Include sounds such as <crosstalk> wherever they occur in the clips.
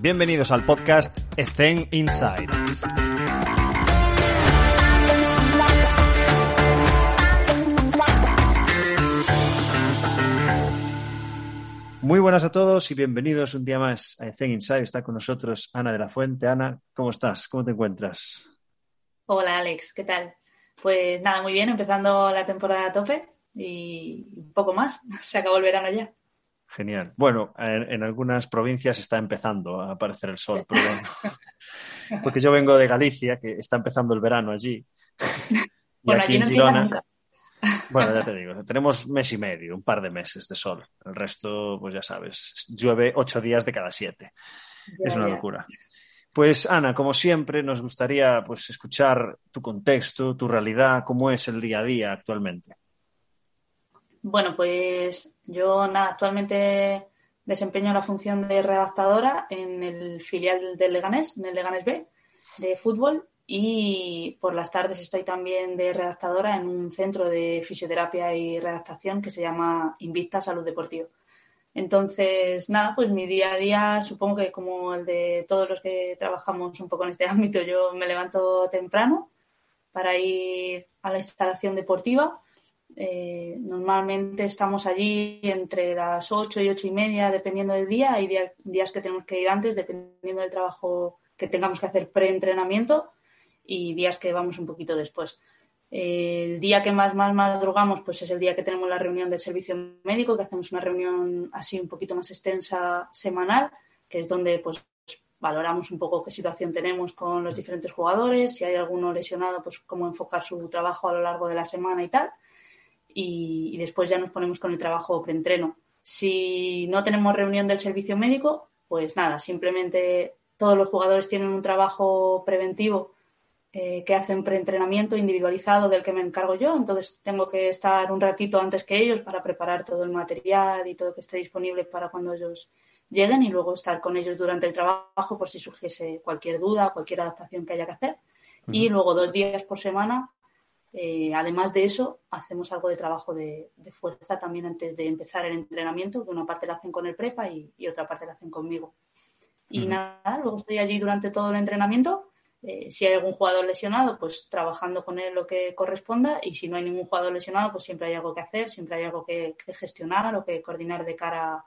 Bienvenidos al podcast Ethen Inside. Muy buenas a todos y bienvenidos un día más a Ethen Inside. Está con nosotros Ana de la Fuente. Ana, ¿cómo estás? ¿Cómo te encuentras? Hola Alex, ¿qué tal? Pues nada, muy bien, empezando la temporada a tope y un poco más. <laughs> Se acabó el verano ya. Genial. Bueno, en, en, algunas provincias está empezando a aparecer el sol, pero bueno. <laughs> porque yo vengo de Galicia, que está empezando el verano allí. <laughs> Y bueno, aquí en Girona. Bueno, ya <laughs> te digo, tenemos mes y medio, un par de meses de sol. El resto, pues ya sabes, llueve ocho días de cada siete. Es una locura. Pues Ana, como siempre, nos gustaría pues, escuchar tu contexto, tu realidad, cómo es el día a día actualmente. Bueno, pues yo nada, actualmente desempeño la función de redactadora en el filial del Leganés, en el Leganés B, de fútbol, y por las tardes estoy también de redactadora en un centro de fisioterapia y redactación que se llama Invicta Salud Deportiva. Entonces, nada, pues mi día a día, supongo que como el de todos los que trabajamos un poco en este <laughs> ámbito, yo me levanto temprano para ir a la instalación deportiva eh, normalmente estamos allí entre las 8 y 8 y media, dependiendo del día. Hay día, días que tenemos que ir antes, dependiendo del trabajo que tengamos que hacer pre-entrenamiento y días que vamos un poquito después. El día que más, más madrugamos pues es el día que tenemos la reunión del servicio médico, que hacemos una reunión así un poquito más extensa semanal, que es donde pues valoramos un poco qué situación tenemos con los diferentes jugadores, si hay alguno lesionado, pues cómo enfocar su trabajo a lo largo de la semana y tal y, y después ya nos ponemos con el trabajo preentreno. Si no tenemos reunión del servicio médico, pues nada, simplemente todos los jugadores tienen un trabajo preventivo eh, que hacen preentrenamiento individualizado del que me encargo yo, entonces tengo que estar un ratito antes que ellos para preparar todo el material y todo que esté disponible para cuando ellos lleguen y luego estar con ellos durante el trabajo por si surgiese cualquier duda, cualquier adaptación que haya que hacer. Uh -huh. Y luego dos días por semana eh, además de eso, hacemos algo de trabajo de, de, fuerza también antes de empezar el entrenamiento, que una parte la hacen con el prepa y, y otra parte la hacen conmigo. Y uh -huh. nada, luego estoy allí durante todo el entrenamiento. Eh, si hay algún jugador lesionado, pues trabajando con él lo que corresponda. Y si no hay ningún jugador lesionado, pues siempre hay algo que hacer, siempre hay algo que, que gestionar o que coordinar de cara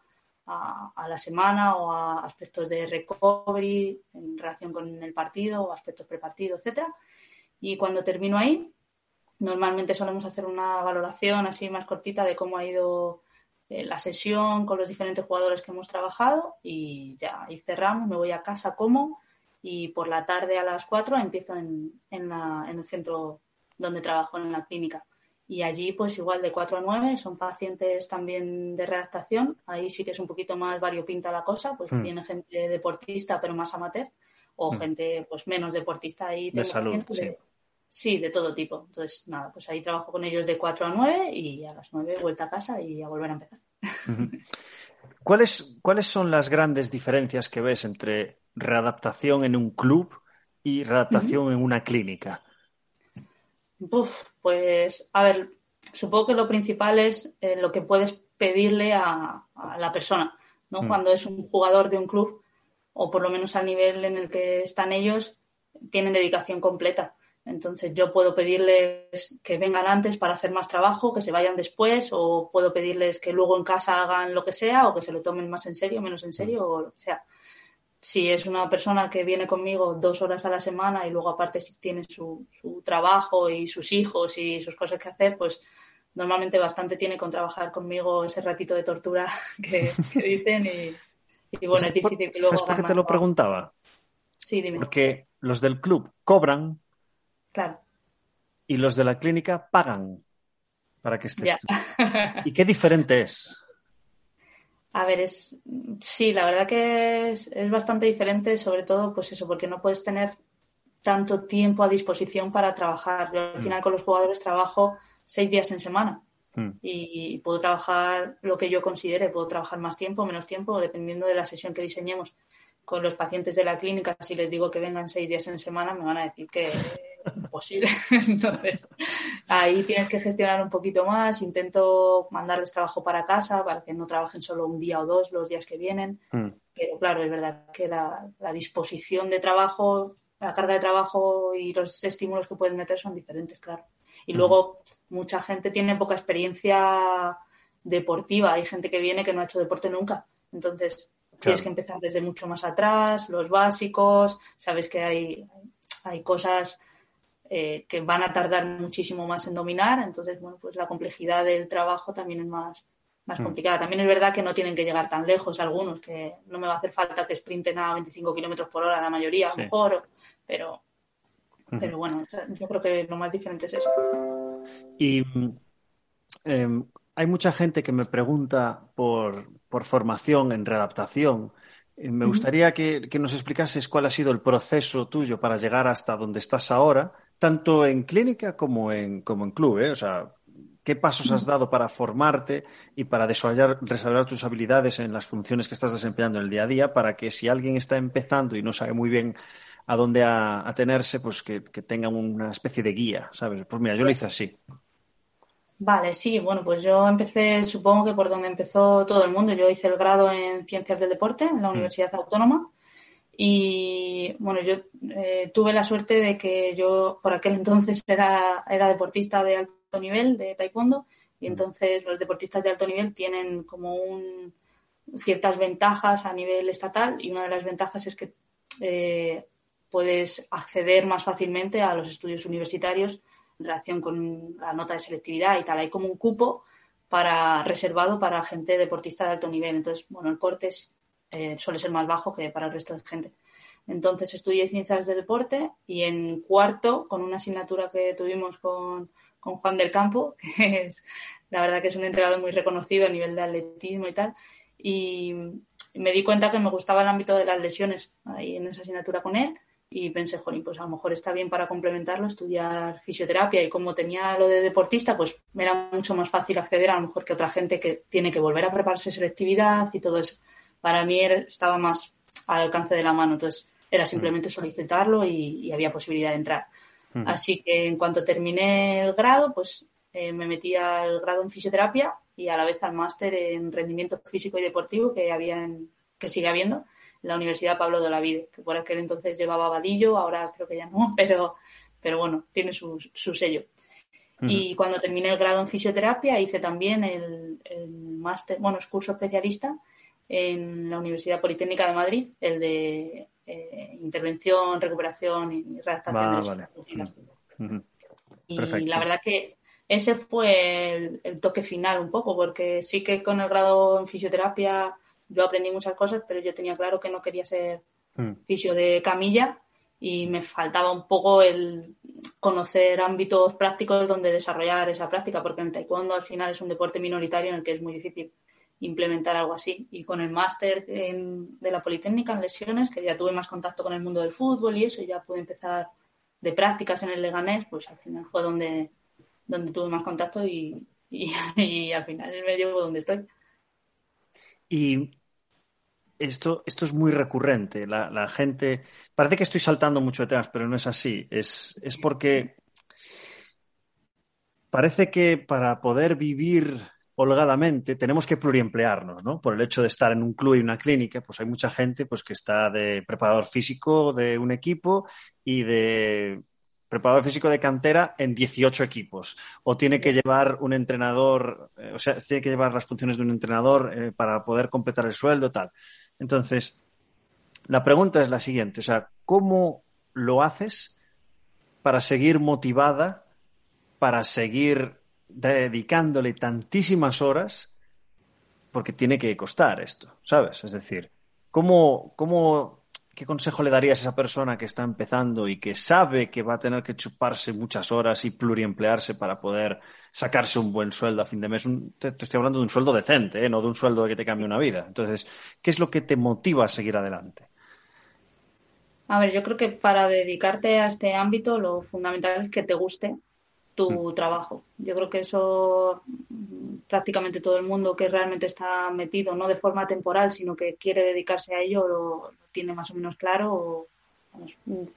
a, a, la semana o a aspectos de recovery en relación con el partido o aspectos prepartido, etcétera. Y cuando termino ahí, Normalmente solemos hacer una valoración así más cortita de cómo ha ido eh, la sesión con los diferentes jugadores que hemos trabajado y ya, y cerramos, me voy a casa, como y por la tarde a las 4 empiezo en, en, la, en el centro donde trabajo, en la clínica. Y allí, pues igual de 4 a 9, son pacientes también de redactación. Ahí sí que es un poquito más variopinta la cosa, pues mm. viene gente deportista, pero más amateur, o mm. gente pues menos deportista. y de salud, sí. De, Sí, de todo tipo. Entonces, nada, pues ahí trabajo con ellos de 4 a 9 y a las 9 vuelta a casa y a volver a empezar. ¿Cuáles, ¿Cuáles son las grandes diferencias que ves entre readaptación en un club y readaptación uh -huh. en una clínica? Uf, pues, a ver, supongo que lo principal es eh, lo que puedes pedirle a, a la persona, ¿no? Uh -huh. Cuando es un jugador de un club, o por lo menos al nivel en el que están ellos, tienen dedicación completa entonces yo puedo pedirles que vengan antes para hacer más trabajo, que se vayan después, o puedo pedirles que luego en casa hagan lo que sea, o que se lo tomen más en serio, menos en serio, o lo que sea. Si es una persona que viene conmigo dos horas a la semana y luego aparte si tiene su, su trabajo y sus hijos y sus cosas que hacer, pues normalmente bastante tiene con trabajar conmigo ese ratito de tortura <laughs> que, que dicen y, y bueno, es difícil que luego... ¿Sabes por qué te lo preguntaba? Sí, dime. Porque los del club cobran Claro. Y los de la clínica pagan para que estés tú. ¿Y qué diferente es? <laughs> A ver, es sí, la verdad que es, es, bastante diferente, sobre todo, pues eso, porque no puedes tener tanto tiempo a disposición para trabajar. Yo al mm. final con los jugadores trabajo seis días en semana mm. y, y, puedo trabajar lo que yo considere, puedo trabajar más tiempo, menos tiempo, dependiendo de la sesión que diseñemos con los pacientes de la clínica, si les digo que vengan seis días en semana, me van a decir que imposible. <laughs> Entonces, ahí tienes que gestionar un poquito más. Intento mandarles trabajo para casa para que no trabajen solo un día o dos los días que vienen. Mm. Pero claro, es verdad que la, disposición de trabajo, la carga de trabajo y los estímulos que pueden meter son diferentes, claro. Y luego mucha gente tiene poca experiencia deportiva. Hay gente que viene que no ha hecho deporte nunca. Entonces, tienes que empezar desde mucho más atrás, los básicos, sabes que hay, hay cosas eh, que van a tardar muchísimo más en dominar, entonces, bueno, pues la complejidad del trabajo también es más, más mm. complicada. También es verdad que no tienen que llegar tan lejos algunos, que no me va a hacer falta que sprinten a 25 kilómetros por hora la mayoría, a lo mejor, pero, pero bueno, yo creo que lo más diferente es eso. Y em, hay mucha gente que me pregunta por, formación en readaptación. Eh, me gustaría que, nos explicases cuál ha sido el proceso tuyo para llegar hasta donde estás ahora, tanto en clínica como en, como en club. ¿eh? O sea, ¿qué pasos has dado para formarte y para desarrollar, tus habilidades en las funciones que estás desempeñando en el día a día para que si alguien está empezando y no sabe muy bien a dónde atenerse, pues que, que tenga una especie de guía, ¿sabes? Pues mira, yo lo hice así. Vale, sí, bueno, pues yo empecé, supongo que por donde empezó todo el mundo. Yo hice el grado en Ciencias del Deporte en la mm. Universidad Autónoma y, bueno, yo eh, tuve la suerte de que yo por aquel entonces era, era deportista de alto nivel, de taekwondo, y mm. entonces los deportistas de alto nivel tienen como un, ciertas ventajas a nivel estatal y una de las ventajas es que eh, puedes acceder más fácilmente a los estudios universitarios en relación con la nota de selectividad y tal. Hay como un cupo para reservado para gente deportista de alto nivel. Entonces, bueno, el corte eh, suele ser más bajo que para el resto de gente. Entonces estudié ciencias del deporte y en cuarto, con una asignatura que tuvimos con, con Juan del Campo, <laughs> que es la verdad que es un entrenador muy reconocido a nivel de atletismo y tal, y me di cuenta que me gustaba el ámbito de las lesiones ahí en esa asignatura con él y pensé, jolín, pues a lo mejor está bien para complementarlo estudiar fisioterapia y como tenía lo de deportista, pues me era mucho más fácil acceder a lo mejor que otra gente que tiene que volver a prepararse selectividad y todo eso. Para mí estaba más al alcance de la mano, entonces era simplemente mm. solicitarlo y, había posibilidad de entrar. Mm. Así que en cuanto terminé el grado, pues eh, me metí al grado en fisioterapia y a la vez al máster en rendimiento físico y deportivo que había que sigue habiendo la Universidad Pablo de la Vide, que por aquel entonces llevaba Vadillo, ahora creo que ya no, <laughs> pero, pero bueno, tiene su, sello. Y cuando terminé el grado en fisioterapia hice también el, máster, bueno, es curso especialista en la Universidad Politécnica de Madrid, el de eh, intervención, recuperación y redactación de vale. Y la verdad que ese fue el, el, toque final un poco, porque sí que con el grado en fisioterapia yo aprendí muchas cosas, pero yo tenía claro que no quería ser mm. fisio de camilla y me faltaba un poco el conocer ámbitos prácticos donde desarrollar esa práctica, porque en el taekwondo al final es un deporte minoritario en el que es muy difícil implementar algo así. Y con el máster de la Politécnica en lesiones, que ya tuve más contacto con el mundo del fútbol y eso, y ya pude empezar de prácticas en el Leganés, pues al final fue donde, donde tuve más contacto y, y, <laughs> al final me llevo donde estoy. Y esto, esto es muy recurrente. La, gente. Parece que estoy saltando mucho de temas, pero no es así. Es, es porque parece que para poder vivir holgadamente tenemos que pluriemplearnos, ¿no? Por el hecho de estar en un club y una clínica, pues hay mucha gente pues, que está de preparador físico de un equipo y de preparador físico de cantera en 18 equipos. O tiene que llevar un entrenador, eh, o sea, tiene que llevar las funciones de un entrenador eh, para poder completar el sueldo, tal. Entonces, la pregunta es la siguiente, o sea, ¿cómo lo haces para seguir motivada, para seguir dedicándole tantísimas horas? Porque tiene que costar esto, ¿sabes? Es decir, ¿cómo, cómo, ¿qué consejo le darías a esa persona que está empezando y que sabe que va a tener que chuparse muchas horas y pluriemplearse para poder sacarse un buen sueldo a fin de mes. te, estoy hablando de un sueldo decente, ¿eh? no de un sueldo que te cambie una vida. Entonces, ¿qué es lo que te motiva a seguir adelante? A ver, yo creo que para dedicarte a este ámbito lo fundamental es que te guste tu mm. trabajo. Yo creo que eso mm, prácticamente todo el mundo que realmente está metido, no de forma temporal, sino que quiere dedicarse a ello, lo, tiene más o menos claro.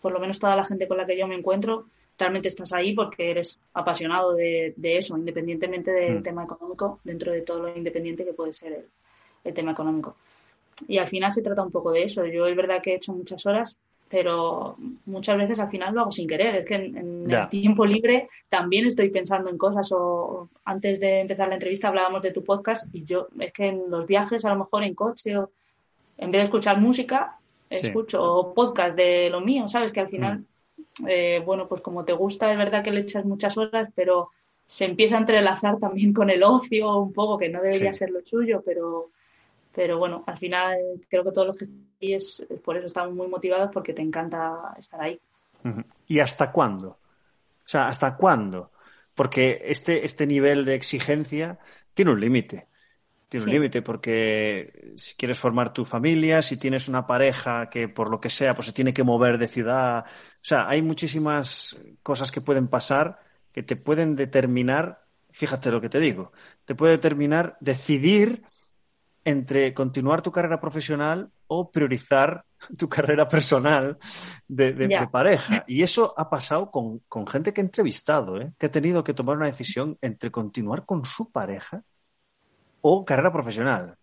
por lo menos toda la gente con la que yo me encuentro realmente estás ahí porque eres apasionado de, eso, independientemente del mm. tema económico, dentro de todo lo independiente que puede ser el, tema económico. y al final se trata un poco de eso. Yo es verdad que he hecho muchas horas, pero muchas veces al final lo hago sin querer. Es que en, el tiempo libre también estoy pensando en cosas. O, antes de empezar la entrevista hablábamos de tu podcast y yo es que en los viajes, a lo mejor en coche o en vez de escuchar música, escucho podcast de lo mío, ¿sabes? Que al final, mm. eh, bueno, pues como te gusta, es verdad que le echas muchas horas, pero se empieza a entrelazar también con el ocio un poco, que no debería ser lo suyo, pero pero bueno, al final creo que todos los que es, por eso estamos muy motivados porque te encanta estar ahí. ¿Y hasta cuándo? O sea, ¿hasta cuándo? Porque este, este nivel de exigencia tiene un límite. Tiene un límite porque si quieres formar tu familia, si tienes una pareja que por lo que sea, pues se tiene que mover de ciudad. O sea, hay muchísimas cosas que pueden pasar que te pueden determinar, fíjate lo que te digo, te puede determinar decidir entre continuar tu carrera profesional o priorizar <laughs> tu carrera personal de, pareja. Y eso ha pasado con, gente que he entrevistado, ¿eh? que ha tenido que tomar una decisión entre continuar con su pareja o carrera profesional.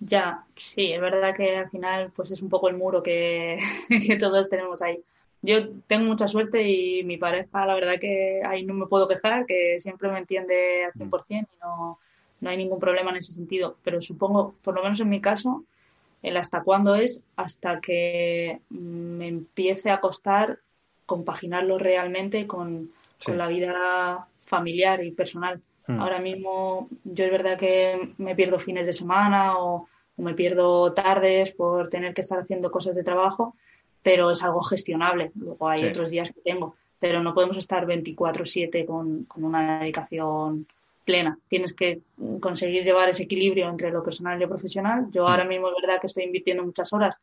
Ya, sí, es verdad que al final pues es un poco el muro que, <laughs> que todos tenemos ahí. Yo tengo mucha suerte y mi pareja, la verdad que ahí no me puedo quejar, que siempre me entiende al 100% y no, no hay ningún problema en ese sentido. Pero supongo, por lo menos en mi caso, el hasta cuándo es hasta que me empiece a costar compaginarlo realmente con, la vida familiar y personal. Hmm. Ahora mismo yo es verdad que me pierdo fines de semana o, me pierdo tardes por tener que estar haciendo cosas de trabajo, pero es algo gestionable. Luego hay otros días que tengo, pero no podemos estar 24/7 con, con una dedicación plena. Tienes que conseguir llevar ese equilibrio entre lo personal y lo profesional. Yo ahora mm. mismo es verdad que estoy invirtiendo muchas horas,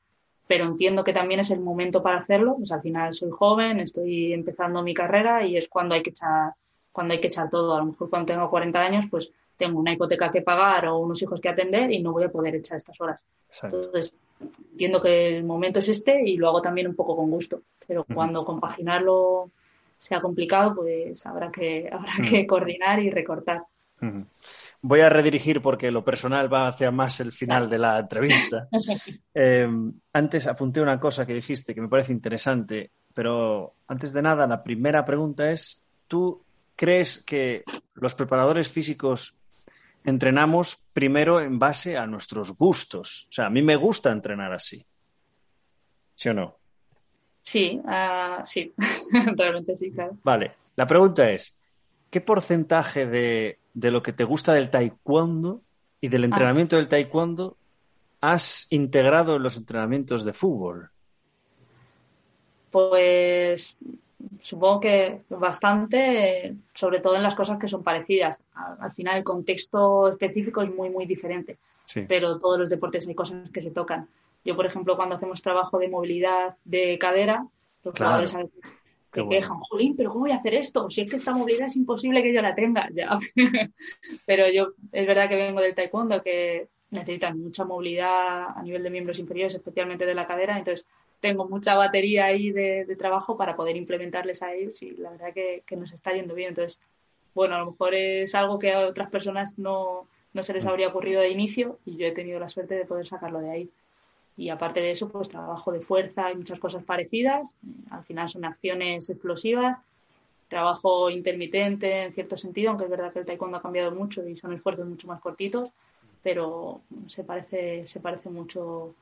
pero entiendo que también es el momento para hacerlo. Pues al final soy joven, estoy empezando mi carrera y es cuando hay que echar, cuando hay que echar todo. A lo mejor cuando tengo 40 años, pues tengo una hipoteca que pagar o unos hijos que atender y no voy a poder echar estas horas. Entonces, entiendo que el momento es este y lo hago también un poco con gusto. Pero cuando compaginarlo sea complicado, pues habrá que, <laughs> habrá que coordinar y recortar. Voy a redirigir porque lo personal va hacia más el final de la entrevista. <laughs> Em, antes apunté una cosa que dijiste que me parece interesante, pero antes de nada, la primera pregunta es, ¿tú crees que los preparadores físicos entrenamos primero en base a nuestros gustos? O sea, a mí me gusta entrenar así. ¿Sí o no? Sí, uh, sí, <laughs> realmente sí, claro. Vale, la pregunta es, ¿qué porcentaje de de lo que te gusta del taekwondo y del ah. entrenamiento del taekwondo has integrado en los entrenamientos de fútbol? Pues supongo que bastante, sobre todo en las cosas que son parecidas. Al final el contexto específico es muy, muy diferente, pero todos los deportes hay cosas que se tocan. Yo, por ejemplo, cuando hacemos trabajo de movilidad de cadera, los jugadores que quejan, jolín, pero ¿cómo voy a hacer esto? Si es que esta movilidad es imposible que yo la tenga, ya. <laughs> pero yo, es verdad que vengo del taekwondo, que necesitan mucha movilidad a nivel de miembros inferiores, especialmente de la cadera, entonces tengo mucha batería ahí de, trabajo para poder implementarles a ellos y la verdad que, que, nos está yendo bien. Entonces, bueno, a lo mejor es algo que a otras personas no, no se les mm. habría ocurrido de inicio y yo he tenido la suerte de poder sacarlo de ahí. Y aparte de eso, pues trabajo de fuerza y muchas cosas parecidas. Al final son acciones explosivas, trabajo intermitente en cierto sentido, aunque es verdad que el taekwondo ha cambiado mucho y son esfuerzos mucho más cortitos, pero se parece, se parece mucho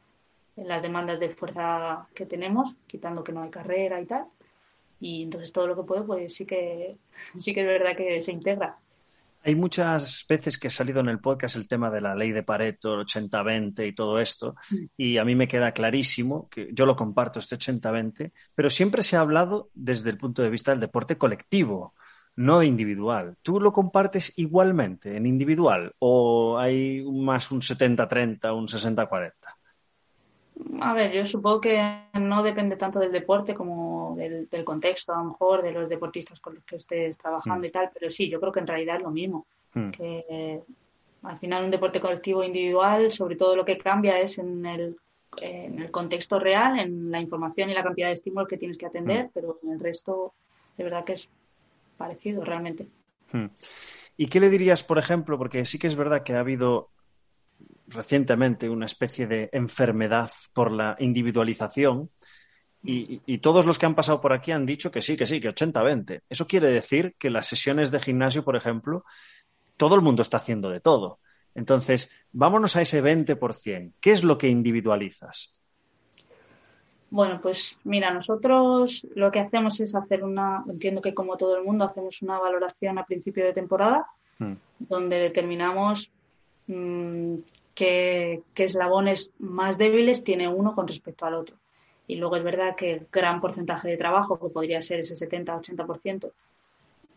en las demandas de fuerza que tenemos, quitando que no hay carrera y tal. Y entonces todo lo que puedo, pues sí que, sí que es verdad que se integra. Hay muchas veces que ha salido en el podcast el tema de la ley de Pareto, el 80-20 y todo esto, y a mí me queda clarísimo que yo lo comparto, este 80-20, pero siempre se ha hablado desde el punto de vista del deporte colectivo, no individual. ¿Tú lo compartes igualmente en individual o hay más un 70-30, un 60-40? A ver, yo supongo que no depende tanto del deporte como del, contexto, a lo mejor, de los deportistas con los que estés trabajando mm. y tal, pero sí, yo creo que en realidad es lo mismo. Mm. Que al final un deporte colectivo individual, sobre todo lo que cambia es en el, en el contexto real, en la información y la cantidad de estímulos que tienes que atender, mm. pero en el resto, de verdad que es parecido realmente. ¿Y qué le dirías, por ejemplo, porque sí que es verdad que ha habido recientemente una especie de enfermedad por la individualización y, todos los que han pasado por aquí han dicho que sí, que sí, que 80-20. Eso quiere decir que las sesiones de gimnasio, por ejemplo, todo el mundo está haciendo de todo. Entonces, vámonos a ese 20%. ¿Qué es lo que individualizas? Bueno, pues mira, nosotros lo que hacemos es hacer una, entiendo que como todo el mundo, hacemos una valoración a principio de temporada, hmm. donde determinamos mm, qué, eslabones más débiles tiene uno con respecto al otro. Y luego es verdad que el gran porcentaje de trabajo, que podría ser ese 70-80%,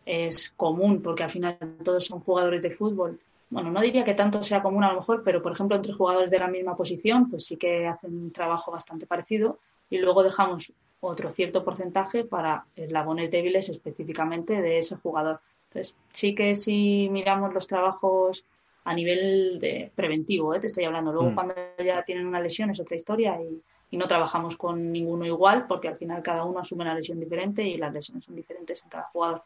es común, porque al final todos son jugadores de fútbol. Bueno, no diría que tanto sea común a lo mejor, pero por ejemplo entre jugadores de la misma posición, pues sí que hacen un trabajo bastante parecido y luego dejamos otro cierto porcentaje para eslabones débiles específicamente de ese jugador. Entonces, sí que si miramos los trabajos a nivel de preventivo, ¿eh? te estoy hablando. Luego, mm. cuando ya tienen una lesión, es otra historia y, y, no trabajamos con ninguno igual, porque al final cada uno asume una lesión diferente y las lesiones son diferentes en cada jugador.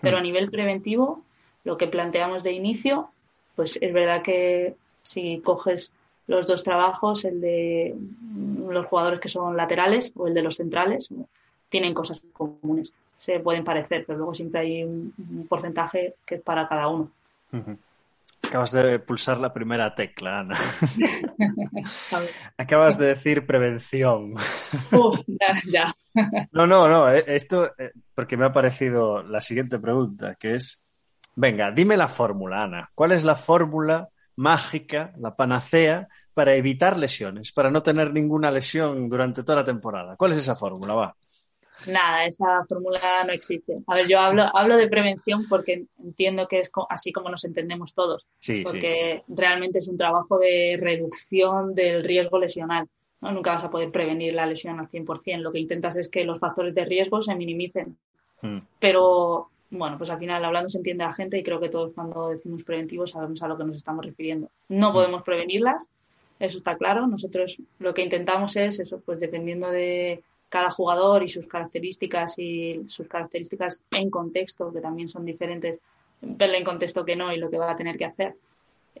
Pero a mm. nivel preventivo, lo que planteamos de inicio, pues es verdad que si coges los dos trabajos, el de los jugadores que son laterales o el de los centrales, tienen cosas comunes. Se pueden parecer, pero luego siempre hay un, porcentaje que es para cada uno. Acabas de pulsar la primera tecla, Ana. <laughs> Acabas de decir prevención. ya, No, no, no. Eh, esto, eh, porque me ha parecido la siguiente pregunta, que es, venga, dime la fórmula, Ana. ¿Cuál es la fórmula mágica, la panacea para evitar lesiones, para no tener ninguna lesión durante toda la temporada? ¿Cuál es esa fórmula? Va. Nada, esa fórmula no existe. A ver, yo hablo, hablo de prevención porque entiendo que es así como nos entendemos todos. Sí, porque realmente es un trabajo de reducción del riesgo lesional. ¿no? Nunca vas a poder prevenir la lesión al 100%. Lo que intentas es que los factores de riesgo se minimicen. Hmm. Pero, bueno, pues al final hablando se entiende la gente y creo que todos cuando decimos preventivo sabemos a lo que nos estamos refiriendo. No hmm. podemos prevenirlas, eso está claro. Nosotros lo que intentamos es eso, pues dependiendo de cada jugador y sus características y sus características en contexto, que también son diferentes, verle en contexto que no y lo que va a tener que hacer.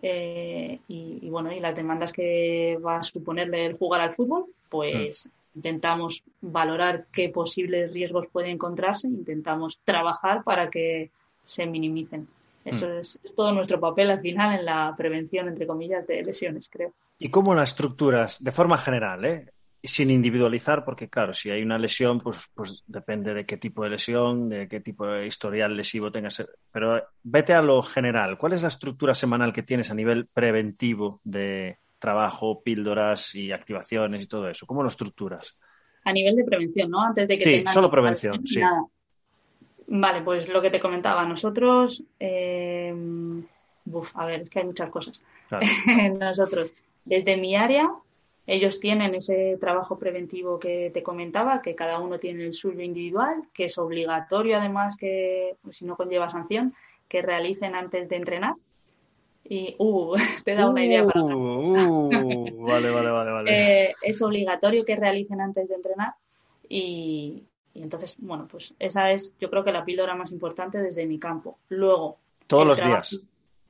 Eh, y, bueno, y las demandas que va a suponerle el jugar al fútbol, pues mm. intentamos valorar qué posibles riesgos puede encontrarse, intentamos trabajar para que se minimicen. Eso mm. es, es, todo nuestro papel al final en la prevención, entre comillas, de lesiones, creo. ¿Y cómo las estructuras, de forma general, ¿eh? Sin individualizar, porque claro, si hay una lesión, pues, pues depende de qué tipo de lesión, de qué tipo de historial lesivo tengas. Pero vete a lo general. ¿Cuál es la estructura semanal que tienes a nivel preventivo de trabajo, píldoras y activaciones y todo eso? ¿Cómo lo estructuras? A nivel de prevención, ¿no? Antes de que sí, solo prevención, sí. Vale, pues lo que te comentaba, nosotros, eh, a ver, es que hay muchas cosas. <laughs> nosotros, desde mi área, ellos tienen ese trabajo preventivo que te comentaba, que cada uno tiene el suyo individual, que es obligatorio además que, pues, si no conlleva sanción, que realicen antes de entrenar. Y, uh, <laughs> te da una idea para... Uh, uh, vale, vale, vale. vale. <laughs> Eh, es obligatorio que realicen antes de entrenar y, entonces, bueno, pues esa es yo creo que la píldora más importante desde mi campo. Luego... Todos los días.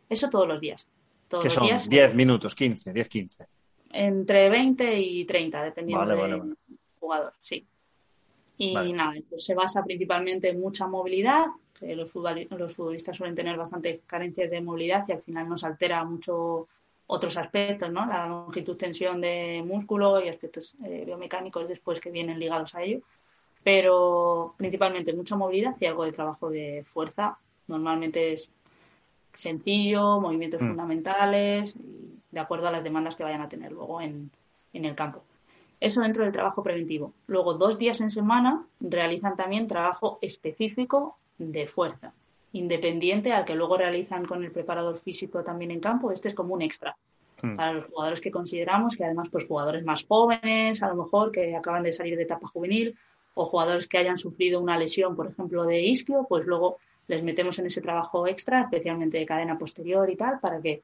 Eso todos los días. Todos son? 10 minutos, 15, 10, 15 entre 20 y 30, dependiendo del jugador, sí. Y nada, pues se basa principalmente en mucha movilidad. los, futbolistas suelen tener bastante carencias de movilidad y al final nos altera mucho otros aspectos, ¿no? La longitud, tensión de músculo y aspectos eh, biomecánicos después que vienen ligados a ello. Pero principalmente mucha movilidad y algo de trabajo de fuerza. Normalmente es sencillo, movimientos mm. fundamentales y de acuerdo a las demandas que vayan a tener luego en, el campo. Eso dentro del trabajo preventivo. Luego, dos días en semana realizan también trabajo específico de fuerza, independiente al que luego realizan con el preparador físico también en campo. Este es como un extra hmm. para los jugadores que consideramos que además, pues jugadores más jóvenes, a lo mejor que acaban de salir de etapa juvenil, o jugadores que hayan sufrido una lesión, por ejemplo, de isquio, pues luego les metemos en ese trabajo extra, especialmente de cadena posterior y tal, para que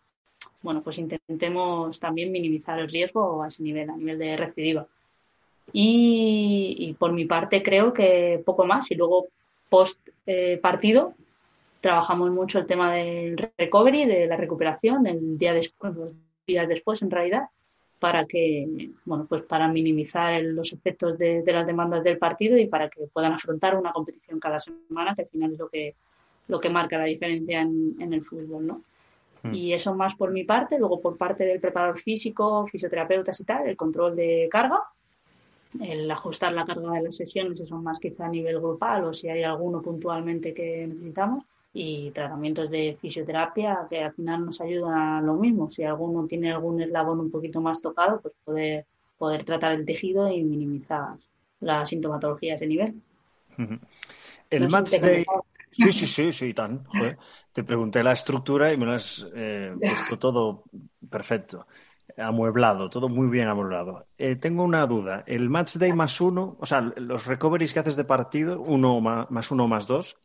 bueno, pues intentemos también minimizar el riesgo a ese nivel, a nivel de recidiva. Y, por mi parte creo que poco más. Y luego post eh, partido trabajamos mucho el tema del recovery, de la recuperación, del día después, los días después, en realidad, para que, bueno, pues para minimizar los efectos de, las demandas del partido y para que puedan afrontar una competición cada semana, que al final es lo que, lo que marca la diferencia en, en el fútbol, ¿no? Hmm. Y eso más por mi parte, luego por parte del preparador físico, fisioterapeutas y tal, el control de carga, el ajustar la carga de las sesiones, eso más quizá a nivel grupal o si hay alguno puntualmente que necesitamos y tratamientos de fisioterapia que al final nos ayudan a lo mismo. Si alguno tiene algún eslabón un poquito más tocado, pues poder, poder tratar el tejido y minimizar la sintomatología a ese nivel. El match day... Sí, sí, sí, sí, tan. Te pregunté la estructura y me lo has eh, puesto todo perfecto amueblado, todo muy bien amueblado. Eh, tengo una duda. El match day más uno, o sea, los recoveries que haces de partido, uno más, uno más dos,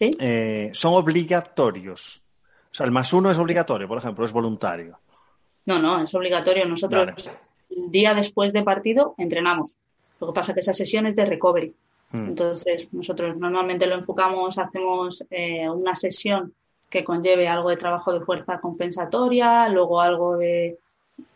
eh, son obligatorios. O sea, el más uno es obligatorio, por ejemplo, es voluntario. No, no, es obligatorio. Nosotros el día después de partido entrenamos. Lo que pasa es que esa sesión es de recovery. Hmm. Entonces, nosotros normalmente lo enfocamos, hacemos eh, una sesión que conlleve algo de trabajo de fuerza compensatoria, luego algo de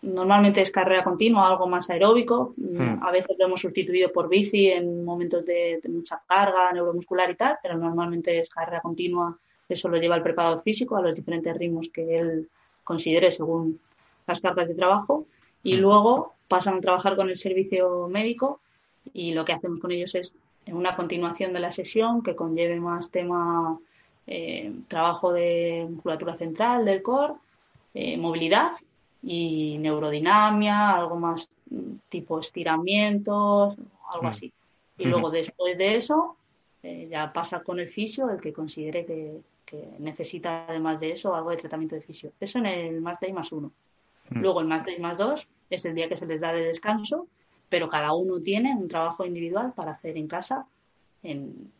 normalmente es carrera continua, algo más aeróbico. Hmm. A veces lo hemos sustituido por bici en momentos de, mucha carga neuromuscular y tal, pero normalmente es carrera continua. Eso lo lleva el preparador físico a los diferentes ritmos que él considere según las cargas de trabajo. Y hmm. luego pasan a trabajar con el servicio médico y lo que hacemos con ellos es una continuación de la sesión que conlleve más tema eh, trabajo de musculatura central del core, eh, movilidad y neurodinamia, algo más tipo estiramientos, algo mm. así. Y luego después de eso eh, ya pasa con el fisio el que considere que, necesita además de eso algo de tratamiento de fisio. Eso en el más day más uno. Mm. Luego el más day más dos es el día que se les da de descanso, pero cada uno tiene un trabajo individual para hacer en casa en,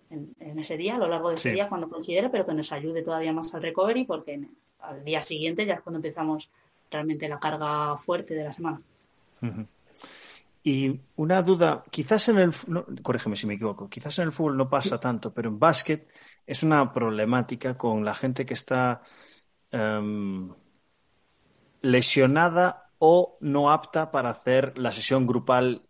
ese día, a lo largo de ese día, cuando considere, pero que nos ayude todavía más al recovery, porque al día siguiente ya es cuando empezamos realmente la carga fuerte de la semana. Y una duda, quizás en el, corrígeme si me equivoco, quizás en el fútbol no pasa tanto, pero en básquet es una problemática con la gente que está em, lesionada o no apta para hacer la sesión grupal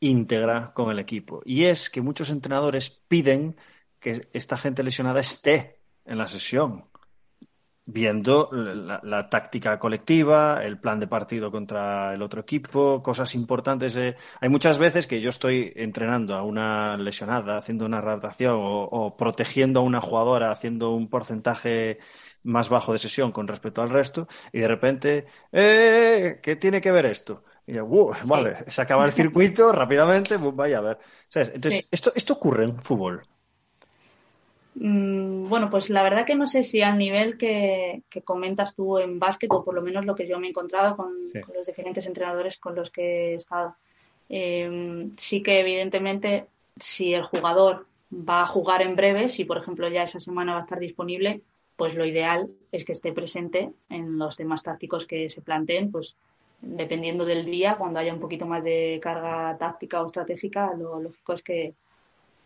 íntegra con el equipo. Y es que muchos entrenadores piden que esta gente lesionada esté en la sesión viendo la, táctica colectiva, el plan de partido contra el otro equipo, cosas importantes. hay muchas veces que yo estoy entrenando a una lesionada, haciendo una adaptación o, protegiendo a una jugadora, haciendo un porcentaje más bajo de sesión con respecto al resto, y de repente, ¡eh! ¿Qué tiene que ver esto? Y yo, vale, se acaba el circuito <laughs> rápidamente, vaya a ver. Entonces, esto, esto ocurre en fútbol. Mm, bueno, pues la verdad que no sé si al nivel que, comentas tú en básquet, o por lo menos lo que yo me he encontrado con, los diferentes entrenadores con los que he estado. Em, sí que evidentemente si el jugador va a jugar en breve, si por ejemplo ya esa semana va a estar disponible, pues lo ideal es que esté presente en los temas tácticos que se planteen, pues dependiendo del día, cuando haya un poquito más de carga táctica o estratégica, lo lógico es que,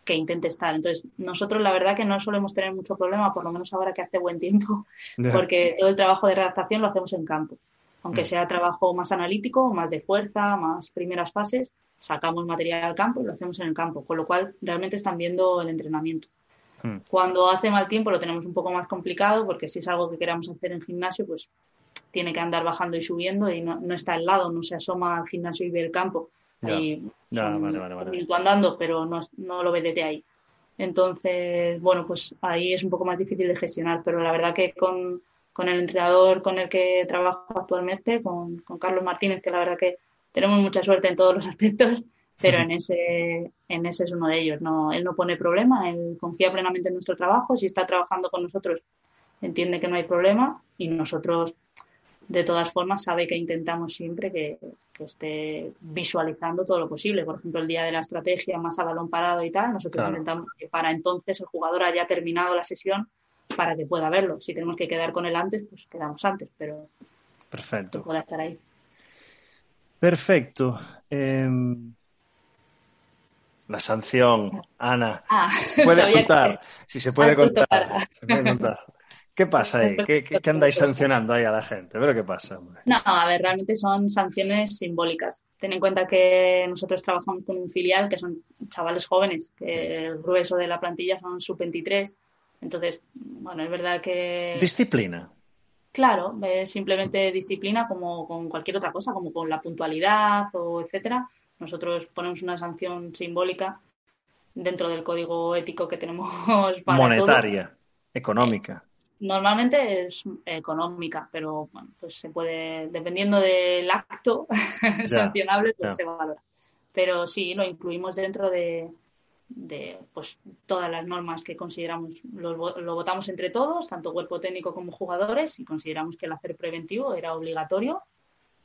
que intente estar. Entonces, nosotros la verdad que no solemos tener mucho problema, por lo menos ahora que hace buen tiempo, <laughs> porque todo el trabajo de redactación lo hacemos en campo. Aunque mm. sea trabajo más analítico, más de fuerza, más primeras fases, sacamos material al campo y lo hacemos en el campo, con lo cual realmente están viendo el entrenamiento. Mm. Cuando hace mal tiempo lo tenemos un poco más complicado, porque si es algo que queramos hacer en gimnasio, pues tiene que andar bajando y subiendo y no, no está al lado, no se asoma al gimnasio y ve el campo y andando, pero no, no, lo ve desde ahí. Entonces, bueno, pues ahí es un poco más difícil de gestionar, pero la verdad que con, con el entrenador con el que trabajo actualmente, con, con, Carlos Martínez, que la verdad que tenemos mucha suerte en todos los <laughs> aspectos, pero en ese, en ese es uno de ellos. No, él no pone problema, él confía plenamente en nuestro trabajo, si está trabajando con nosotros entiende que no hay problema y nosotros de todas formas sabe que intentamos siempre que, esté visualizando todo lo posible. Por ejemplo, el día de la estrategia más a balón parado y tal, nosotros intentamos que para entonces el jugador haya terminado la sesión para que pueda verlo. Si tenemos que quedar con él antes, pues quedamos antes, pero Perfecto. pueda estar ahí. Perfecto. Em, la sanción, Ana. Ah, se puede contar. Si se puede contar. ¿Qué pasa ahí? ¿Qué, qué, andáis sancionando ahí a la gente? ¿Pero qué pasa? No, a ver, realmente son sanciones simbólicas. Ten en cuenta que nosotros trabajamos con un filial que son chavales jóvenes, que el grueso de la plantilla son sub-23. Entonces, bueno, es verdad que... Disciplina. Claro, es simplemente disciplina como con cualquier otra cosa, como con la puntualidad o etcétera. Nosotros ponemos una sanción simbólica dentro del código ético que tenemos <laughs> para Monetaria, económica. Normalmente es económica, pero bueno, pues se puede, dependiendo del acto <laughs> sancionable, pues se valora. Pero sí, lo incluimos dentro de, pues todas las normas que consideramos, lo, votamos entre todos, tanto cuerpo técnico como jugadores, y consideramos que el hacer preventivo era obligatorio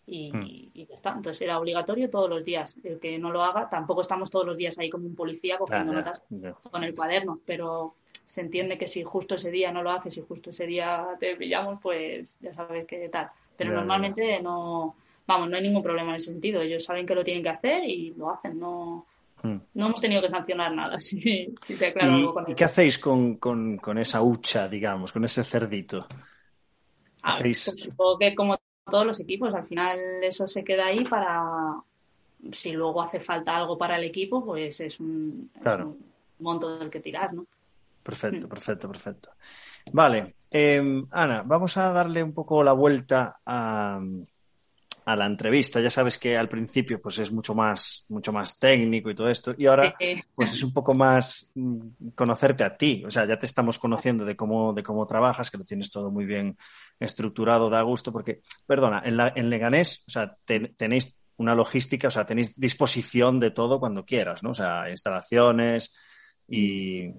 y, hmm. y, ya está. Entonces era obligatorio todos los días. El que no lo haga, tampoco estamos todos los días ahí como un policía cogiendo notas con el cuaderno, pero se entiende que si justo ese día no lo haces y justo ese día te pillamos, pues ya sabes qué tal. Pero normalmente no, vamos, no hay ningún problema en ese sentido. Ellos saben que lo tienen que hacer y lo hacen. No, hmm. no hemos tenido que sancionar nada, <laughs> si, te aclaro ¿Y, algo con ¿y qué hacéis con, con, con, esa hucha, digamos, con ese cerdito? Ah, ¿Hacéis... Pues supongo que como todos los equipos, al final eso se queda ahí para, si luego hace falta algo para el equipo, pues es un, claro. un monto del que tirar, ¿no? Perfecto, mm. perfecto, perfecto. Vale, em, Ana, vamos a darle un poco la vuelta a, la entrevista. Ya sabes que al principio pues es mucho más, mucho más técnico y todo esto, y ahora pues es un poco más mm, conocerte a ti. O sea, ya te estamos conociendo de cómo, de cómo trabajas, que lo tienes todo muy bien estructurado, da gusto, porque, perdona, en, la, en Leganés, o sea, tenéis una logística, o sea, tenéis disposición de todo cuando quieras, ¿no? O sea, instalaciones y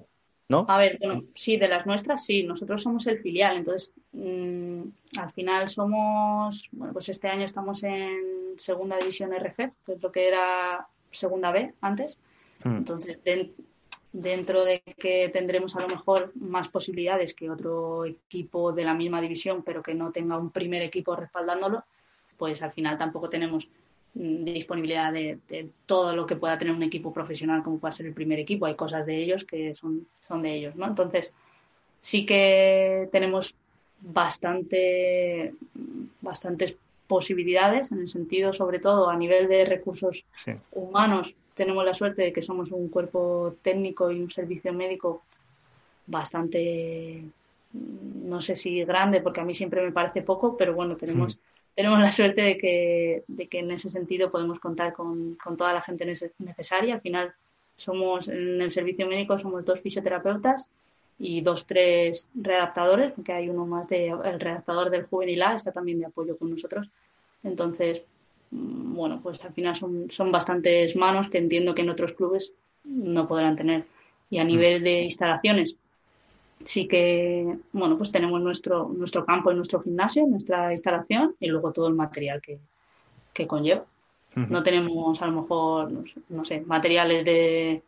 ¿no? A ver, bueno, sí, de las nuestras sí, nosotros somos el filial, entonces mm, al final somos, bueno, pues este año estamos en segunda división RF, que es lo que era segunda B antes, hmm. entonces dentro de que tendremos a lo mejor más posibilidades que otro equipo de la misma división, pero que no tenga un primer equipo respaldándolo, pues al final tampoco tenemos Mm, disponibilidad de, todo lo que pueda tener un equipo profesional como pueda ser el primer equipo. Hay cosas de ellos que son, son de ellos, ¿no? Entonces, sí que tenemos bastante, bastantes posibilidades en el sentido, sobre todo a nivel de recursos humanos, tenemos la suerte de que somos un cuerpo técnico y un servicio médico bastante, no sé si grande, porque a mí siempre me parece poco, pero bueno, tenemos tenemos la suerte de que, de que en ese sentido podemos contar con, con toda la gente necesaria. Al final somos en el servicio médico somos dos fisioterapeutas y dos, tres redactadores, porque hay uno más de el redactador del juvenil A, está también de apoyo con nosotros. Entonces, mm, bueno, pues al final son, son bastantes manos que entiendo que en otros clubes no podrán tener. Y a nivel de instalaciones, sí que, bueno, pues tenemos nuestro, nuestro campo y nuestro gimnasio, nuestra instalación y luego todo el material que, que conlleva. No tenemos a lo mejor, no sé, materiales de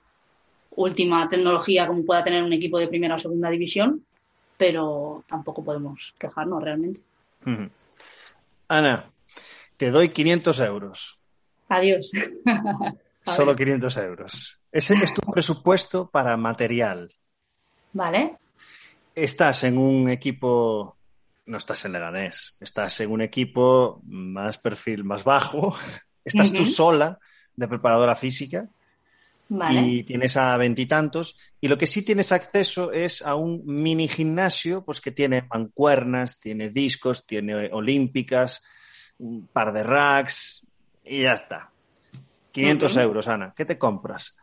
última tecnología como pueda tener un equipo de primera o segunda división, pero tampoco podemos quejarnos realmente. Ana, te doy 500 euros. Adiós. <laughs> Solo 500 euros. Ese es tu presupuesto para material. Vale estás en un equipo, no estás en Leganés, estás en un equipo más perfil más bajo, <laughs> estás tú sola de preparadora física y tienes a veintitantos y, lo que sí tienes acceso es a un mini gimnasio pues que tiene mancuernas, tiene discos, tiene olímpicas, un par de racks y ya está. 500 euros, Ana. ¿Qué te compras?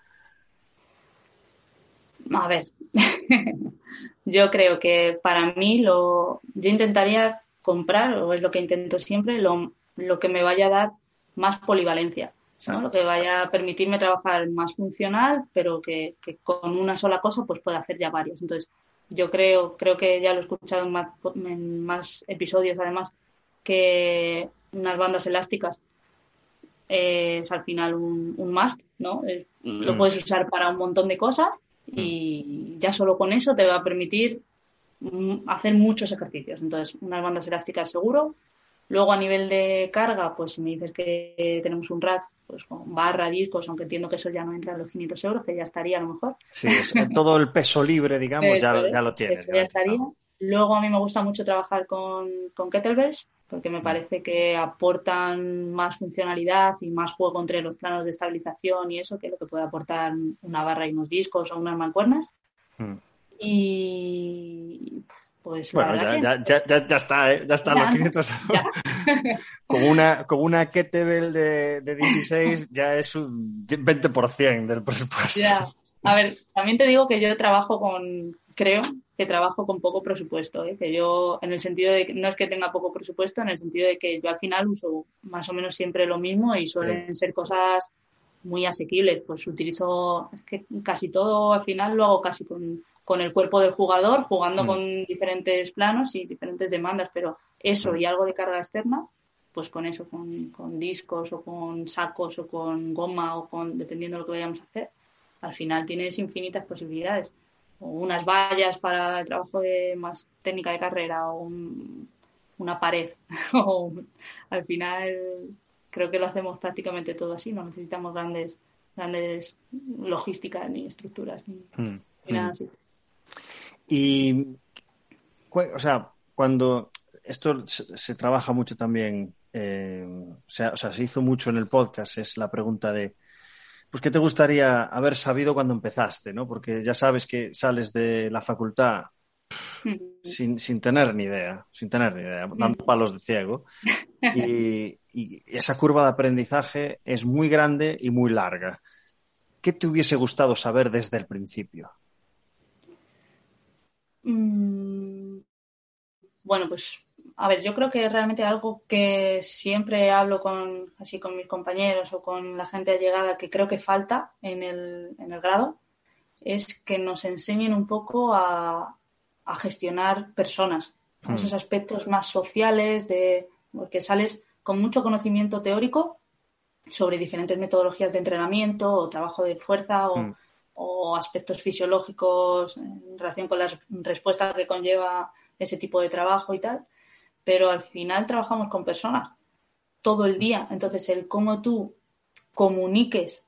A ver, <laughs> yo creo que para mí lo, yo intentaría comprar, o es lo que intento siempre, lo, lo que me vaya a dar más polivalencia. Lo que vaya a permitirme trabajar más funcional, pero que, con una sola cosa pues pueda hacer ya varias. Entonces, yo creo, creo que ya lo he escuchado en más, en más episodios, además, que unas bandas elásticas es al final un, un must, ¿no? Lo mm. puedes usar para un montón de cosas. Y ya solo con eso te va a permitir mm, hacer muchos ejercicios. Entonces, unas bandas elásticas seguro. Luego, a nivel de carga, pues si me dices que tenemos un rack, pues con barra, discos, aunque entiendo que eso ya no entra en los 500 euros, que ya estaría a lo mejor. Sí, todo el peso libre, digamos, <laughs> ya, ya, lo tienes. Ya estaría. Luego a mí me gusta mucho trabajar con, con kettlebells porque me mm. parece que aportan más funcionalidad y más juego entre los planos de estabilización y eso que lo que puede aportar una barra y unos discos o unas mancuernas. Mm. Y pues bueno, ya, ya, ya, ya, está, ¿eh? ya están los 500 <laughs> <laughs> con, una, con una kettlebell de, de 16 ya es un 20% del presupuesto. A ver, también te digo que yo trabajo con, creo que trabajo con poco presupuesto, ¿eh? que yo en el sentido de que no es que tenga poco presupuesto, en el sentido de que yo al final uso más o menos siempre lo mismo y suelen ser cosas muy asequibles. Pues utilizo, es que casi todo al final lo hago casi con, con el cuerpo del jugador, jugando mm. con diferentes planos y diferentes demandas, pero eso mm. y algo de carga externa, pues con eso, con, con, discos o con sacos o con goma o con, dependiendo de lo que vayamos a hacer, al final tienes infinitas posibilidades. O unas vallas para el trabajo de más técnica de carrera o una pared. <laughs> o, al final creo que lo hacemos prácticamente todo así, no necesitamos grandes grandes logísticas ni estructuras ni, mm. nada así. Y, o sea, cuando esto se, trabaja mucho también, eh, o, sea, se hizo mucho en el podcast, es la pregunta de, pues, ¿qué te gustaría haber sabido cuando empezaste? ¿no? Porque ya sabes que sales de la facultad sin, sin, tener ni idea, sin tener ni idea, dando palos de ciego. Y, y, esa curva de aprendizaje es muy grande y muy larga. ¿Qué te hubiese gustado saber desde el principio? Mm, bueno, pues a ver, yo creo que realmente algo que siempre hablo con así con mis compañeros o con la gente allegada que creo que falta en el, en el grado es que nos enseñen un poco a, gestionar personas, hmm. esos aspectos más sociales, de porque sales con mucho conocimiento teórico sobre diferentes metodologías de entrenamiento o trabajo de fuerza o, hmm o aspectos fisiológicos en relación con las respuestas que conlleva ese tipo de trabajo y tal, pero al final trabajamos con personas todo el día. Entonces, el cómo tú comuniques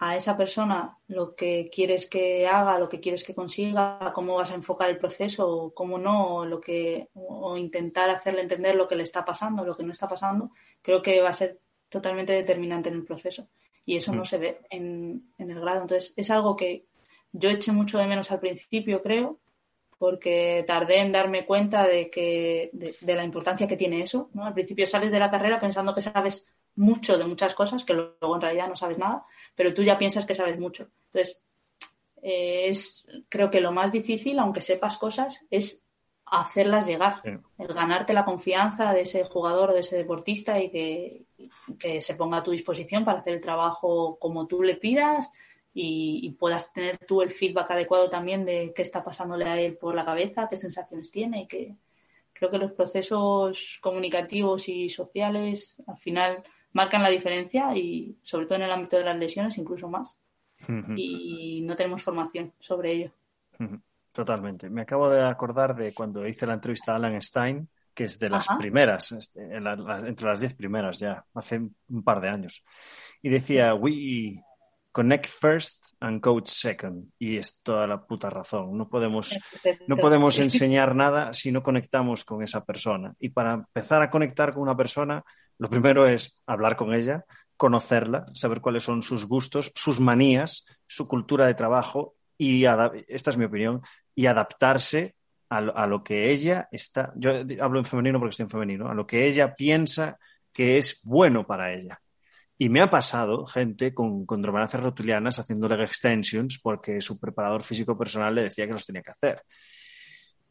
a esa persona lo que quieres que haga, lo que quieres que consiga, cómo vas a enfocar el proceso, cómo no, lo que, o intentar hacerle entender lo que le está pasando, lo que no está pasando, creo que va a ser totalmente determinante en el proceso y eso no mm. se ve en, el grado. Entonces, es algo que yo eché mucho de menos al principio, creo, porque tardé en darme cuenta de, que, de, la importancia que tiene eso. ¿no? Al principio sales de la carrera pensando que sabes mucho de muchas cosas, que luego en realidad no sabes nada, pero tú ya piensas que sabes mucho. Entonces, eh, es, creo que lo más difícil, aunque sepas cosas, es hacerlas llegar, el ganarte la confianza de ese jugador o de ese deportista y que, que se ponga a tu disposición para hacer el trabajo como tú le pidas y, puedas tener tú el feedback adecuado también de qué está pasándole a él por la cabeza, qué sensaciones tiene y que creo que los procesos comunicativos y sociales al final marcan la diferencia y sobre todo en el ámbito de las lesiones incluso más y no tenemos formación sobre ello. Totalmente. Me acabo de acordar de cuando hice la entrevista a Alan Stein que es de las primeras, este, entre las diez primeras ya, hace un par de años. Y decía, we connect first and coach second. Y es toda la puta razón. No podemos, <laughs> no podemos enseñar nada si no conectamos con esa persona. Y para empezar a conectar con una persona, lo primero es hablar con ella, conocerla, saber cuáles son sus gustos, sus manías, su cultura de trabajo y, esta es mi opinión, y adaptarse a lo, que ella está, yo hablo en femenino porque estoy en femenino, a lo que ella piensa que es bueno para ella. Y me ha pasado gente con, con rotulianas haciendo leg extensions porque su preparador físico personal le decía que los tenía que hacer.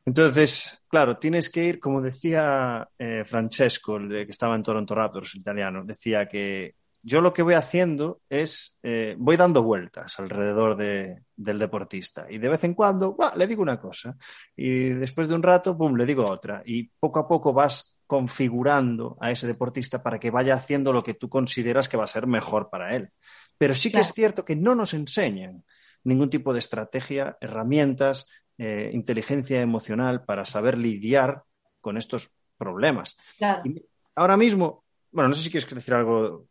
Entonces, claro, tienes que ir, como decía eh, Francesco, el que estaba en Toronto Raptors, italiano, decía que yo lo que voy haciendo es, eh, voy dando vueltas alrededor de, del deportista. Y de vez en cuando le digo una cosa. Y después de un rato, pum, le digo otra. Y poco a poco vas configurando a ese deportista para que vaya haciendo lo que tú consideras que va a ser mejor para él. Pero sí que es cierto que no nos enseñan ningún tipo de estrategia, herramientas, eh, inteligencia emocional para saber lidiar con estos problemas. ahora mismo, bueno, no sé si quieres decir algo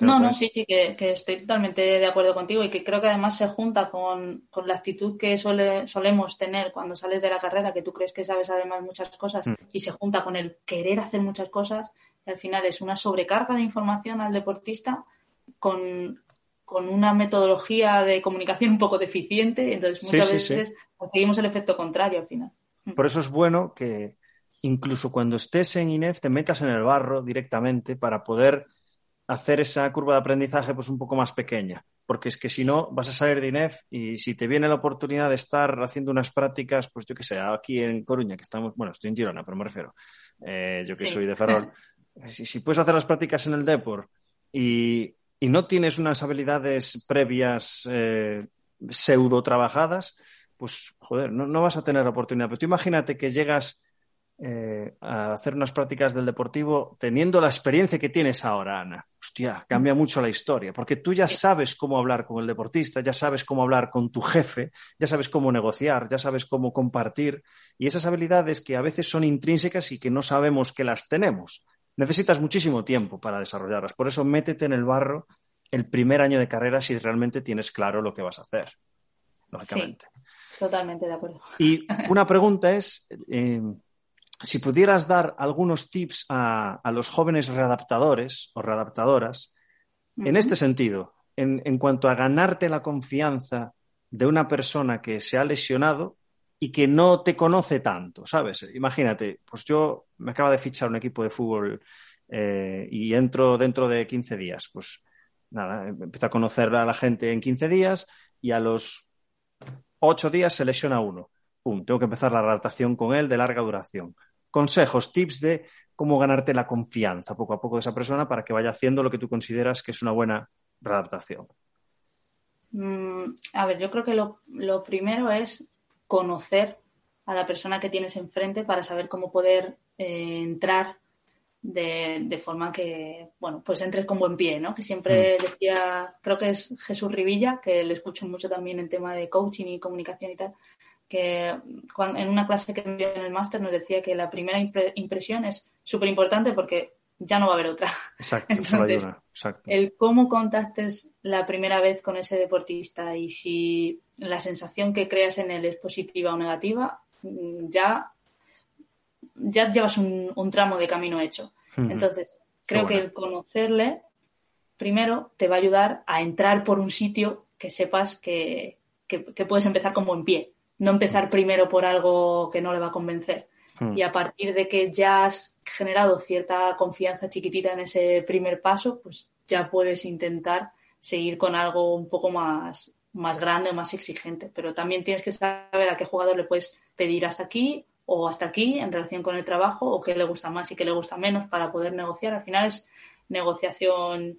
No, no, sí, sí, que, estoy totalmente de acuerdo contigo y que creo que además se junta con, la actitud que suele, solemos tener cuando sales de la carrera, que tú crees que sabes además muchas cosas, mm. y se junta con el querer hacer muchas cosas, y al final es una sobrecarga de información al deportista con, una metodología de comunicación un poco deficiente, entonces muchas veces conseguimos el efecto contrario al final. Mm. Por eso es bueno que incluso cuando estés en INEF te metas en el barro directamente para poder hacer esa curva de aprendizaje pues un poco más pequeña, porque es que si no vas a salir de INEF y si te viene la oportunidad de estar haciendo unas prácticas, pues yo que sé, aquí en Coruña, que estamos, bueno, estoy en Girona, pero me refiero, eh, yo que soy de Ferrol, <laughs> si, puedes hacer las prácticas en el Depor y, no tienes unas habilidades previas eh, pseudo trabajadas, pues joder, no, no vas a tener la oportunidad. Pero tú imagínate que llegas eh, a hacer unas prácticas del deportivo teniendo la experiencia que tienes ahora, Ana. Hostia, cambia mucho la historia, porque tú ya sabes cómo hablar con el deportista, ya sabes cómo hablar con tu jefe, ya sabes cómo negociar, ya sabes cómo compartir, y esas habilidades que a veces son intrínsecas y que no sabemos que las tenemos. Necesitas muchísimo tiempo para desarrollarlas, por eso métete en el barro el primer año de carrera si realmente tienes claro lo que vas a hacer, lógicamente. totalmente de acuerdo. Y una pregunta es, eh, si pudieras dar algunos tips a, los jóvenes readaptadores o readaptadoras en este sentido, en, cuanto a ganarte la confianza de una persona que se ha lesionado y que no te conoce tanto, ¿sabes? Imagínate, pues yo me acaba de fichar un equipo de fútbol eh, y entro dentro de 15 días, pues nada, empiezo a conocer a la gente en 15 días y a los 8 días se lesiona uno. Pum, tengo que empezar la adaptación con él de larga duración consejos, tips de cómo ganarte la confianza poco a poco de esa persona para que vaya haciendo lo que tú consideras que es una buena readaptación? Mm, a ver, yo creo que lo, primero es conocer a la persona que tienes enfrente para saber cómo poder eh, entrar de, forma que, bueno, pues entres con buen pie, ¿no? Que siempre mm. decía, creo que es Jesús Rivilla, que le escucho mucho también en tema de coaching y comunicación y tal, que en una clase que dio en el máster nos decía que la primera impresión es súper importante porque ya no va a haber otra. Exacto, <laughs> Exacto. El cómo contactes la primera vez con ese deportista y si la sensación que creas en él es positiva o negativa, mm, ya, ya llevas un, tramo de camino hecho. Entonces, creo que el conocerle primero te va a ayudar a entrar por un sitio que sepas que, que puedes empezar como en pie no empezar primero por algo que no le va a convencer. Hmm. Y a partir de que ya has generado cierta confianza chiquitita en ese primer paso, pues ya puedes intentar seguir con algo un poco más, más grande o más exigente. Pero también tienes que saber a qué jugador le puedes pedir hasta aquí o hasta aquí en relación con el trabajo o qué le gusta más y qué le gusta menos para poder negociar. Al final es negociación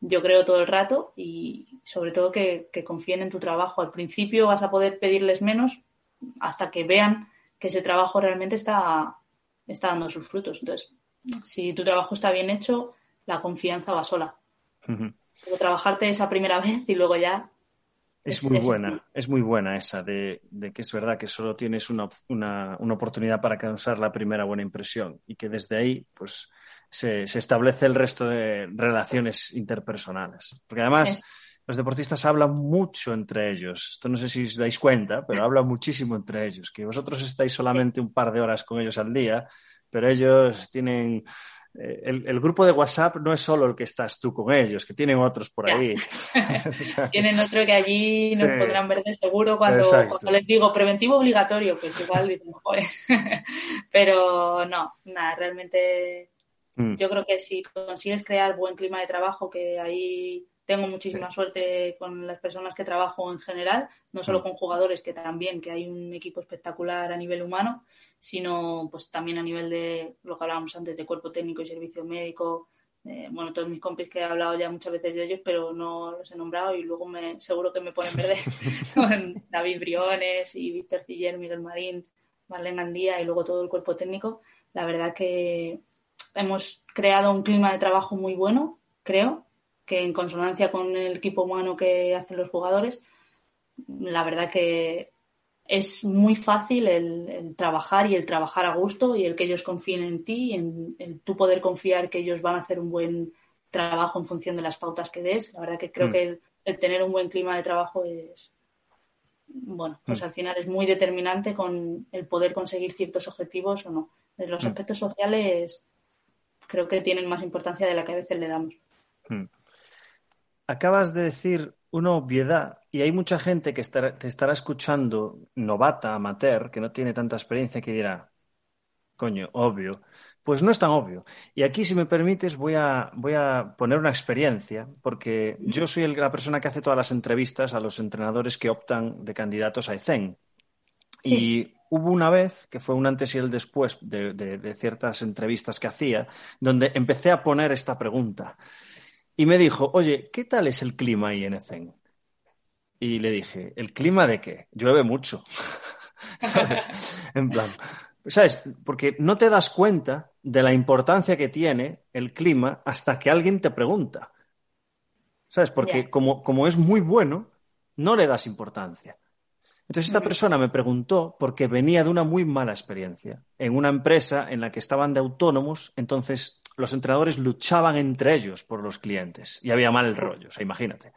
yo creo todo el rato y sobre todo que, confíen en tu trabajo. Al principio vas a poder pedirles menos hasta que vean que ese trabajo realmente está, está dando sus frutos. Entonces, si tu trabajo está bien hecho, la confianza va sola. trabajarte esa primera <laughs> vez y luego ya es, muy buena, es muy buena esa de, que es verdad que solo tienes una, una, una, oportunidad para causar la primera buena impresión y que desde ahí, pues, se, establece el resto de relaciones interpersonales. Porque además los deportistas hablan mucho entre ellos. Esto no sé si os dais cuenta, pero hablan muchísimo entre ellos. Que vosotros estáis solamente un par de horas con ellos al día, pero ellos tienen... Eh, el, grupo de WhatsApp no es solo el que estás tú con ellos, que tienen otros por ahí. <laughs> <laughs> tienen otro que allí nos podrán ver de seguro cuando, les digo preventivo obligatorio, pues igual dicen, joder. <laughs> Pero no, nada, realmente Mm. Yo creo que si consigues crear buen clima de trabajo, que ahí tengo muchísima suerte con las personas que trabajo en general, no solo mm. con jugadores, que también, que hay un equipo espectacular a nivel humano, sino pues también a nivel de lo que hablábamos antes de cuerpo técnico y servicio médico. Eh, bueno, todos mis compis que he hablado ya muchas veces de ellos, pero no los he nombrado y luego me, seguro que me ponen verde <laughs> con David Briones y Víctor Ciller, Miguel Marín, Marlene Andía y luego todo el cuerpo técnico. La verdad que hemos creado un clima de trabajo muy bueno, creo, que en consonancia con el equipo humano que hacen los jugadores, la verdad que es muy fácil el, trabajar y el trabajar a gusto y el que ellos confíen en ti y en, tú poder confiar que ellos van a hacer un buen trabajo en función de las pautas que des. La verdad que creo mm. que el, tener un buen clima de trabajo es, bueno, pues mm. al final es muy determinante con el poder conseguir ciertos objetivos o no. Los aspectos sociales creo que tienen más importancia de la que a veces le damos. Acabas de decir una obviedad y hay mucha gente que te estará escuchando, novata, amateur, que no tiene tanta experiencia, que dirá, coño, obvio. Pues no es tan obvio. Y aquí, si me permites, voy a, voy a poner una experiencia, porque yo soy la persona que hace todas las entrevistas a los entrenadores que optan de candidatos a ECEN. Y hubo una vez, que fue un antes y el después de, de ciertas entrevistas que hacía, donde empecé a poner esta pregunta y me dijo, oye, ¿qué tal es el clima ahí en Ecen? Y le dije, ¿el clima de qué? Llueve mucho. <laughs> ¿Sabes? En plan, ¿sabes? Porque no te das cuenta de la importancia que tiene el clima hasta que alguien te pregunta. ¿Sabes? Porque como, como es muy bueno, no le das importancia. Entonces esta persona me preguntó porque venía de una muy mala experiencia en una empresa en la que estaban de autónomos, entonces los entrenadores luchaban entre ellos por los clientes y había mal rollo, o sea, imagínate.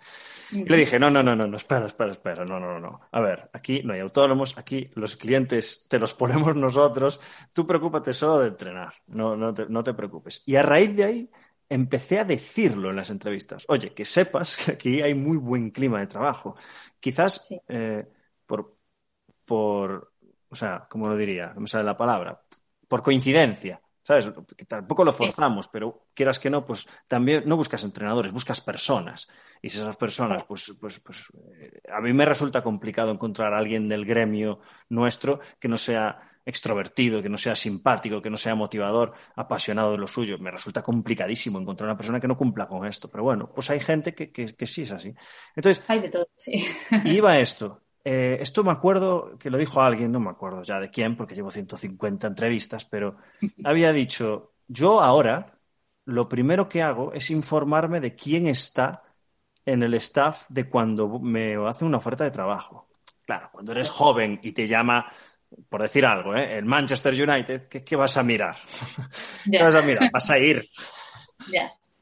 Y le dije, no, no, no, no, no, espera, espera, espera, no, no, no. A ver, aquí no hay autónomos, aquí los clientes te los ponemos nosotros, tú preocúpate solo de entrenar, no, no, te, no te preocupes. Y a raíz de ahí empecé a decirlo en las entrevistas. Oye, que sepas que aquí hay muy buen clima de trabajo. Quizás... Eh, por, por, o sea, ¿cómo lo diría? No me sale la palabra, por coincidencia, ¿sabes? tampoco lo forzamos, pero quieras que no, pues también no buscas entrenadores, buscas personas. Y si esas personas, pues, pues, pues eh, a mí me resulta complicado encontrar a alguien del gremio nuestro que no sea extrovertido, que no sea simpático, que no sea motivador, apasionado de lo suyo. Me resulta complicadísimo encontrar una persona que no cumpla con esto. Pero bueno, pues hay gente que, que sí es así. Entonces, hay de todo, sí. Iba esto. Eh, esto me acuerdo que lo dijo alguien, no me acuerdo ya de quién, porque llevo 150 entrevistas, pero <laughs> había dicho, yo ahora lo primero que hago es informarme de quién está en el staff de cuando me hacen una oferta de trabajo. Claro, cuando eres joven y te llama, por decir algo, ¿eh? el Manchester United, ¿qué, vas a mirar? <laughs> ¿Qué vas a mirar? Vas a ir.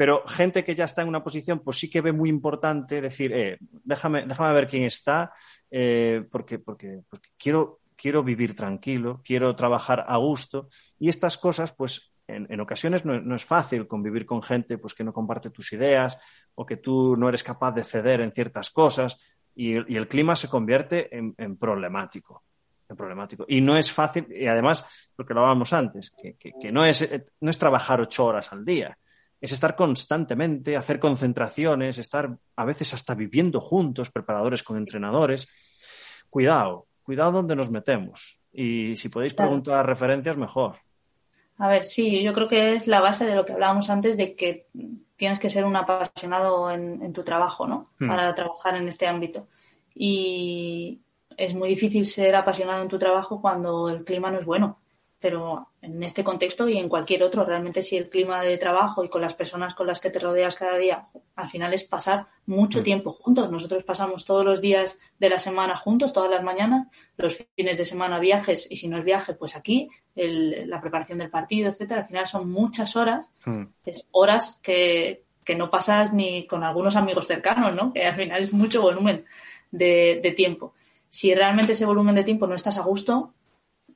Pero gente que ya está en una posición, pues sí que ve muy importante decir, eh, déjame, déjame ver quién está, eh, porque, porque, quiero, quiero vivir tranquilo, quiero trabajar a gusto y estas cosas, pues en, ocasiones no, es fácil convivir con gente pues, que no comparte tus ideas o que tú no eres capaz de ceder en ciertas cosas y, el clima se convierte en, problemático. Problemático. Y no es fácil, y además, porque lo hablábamos antes, que, que, no, es, no es trabajar ocho horas al día, es estar constantemente, hacer concentraciones, estar a veces hasta viviendo juntos, preparadores con entrenadores. Cuidado, cuidado donde nos metemos. Y si podéis preguntar referencias, mejor. A ver, sí, yo creo que es la base de lo que hablábamos antes de que tienes que ser un apasionado en, tu trabajo, ¿no? Hmm. Para trabajar en este ámbito. Y es muy difícil ser apasionado en tu trabajo cuando el clima no es bueno pero en este contexto y en cualquier otro, realmente si el clima de trabajo y con las personas con las que te rodeas cada día, al final es pasar mucho mm. tiempo juntos. Nosotros pasamos todos los días de la semana juntos, todas las mañanas, los fines de semana viajes y si no es viaje, pues aquí, la preparación del partido, etcétera. Al final son muchas horas, mm. es horas que, que, no pasas ni con algunos amigos cercanos, ¿no? Que al final es mucho volumen de, de tiempo. Si realmente ese volumen de tiempo no estás a gusto,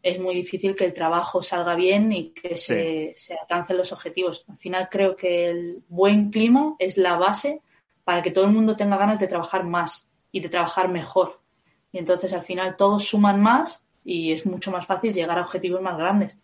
es muy difícil que el trabajo salga bien y que se, alcancen los objetivos. Al final creo que el buen clima es la base para que todo el mundo tenga ganas de trabajar más y de trabajar mejor. Y entonces al final todos suman más y es mucho más fácil llegar a objetivos más grandes.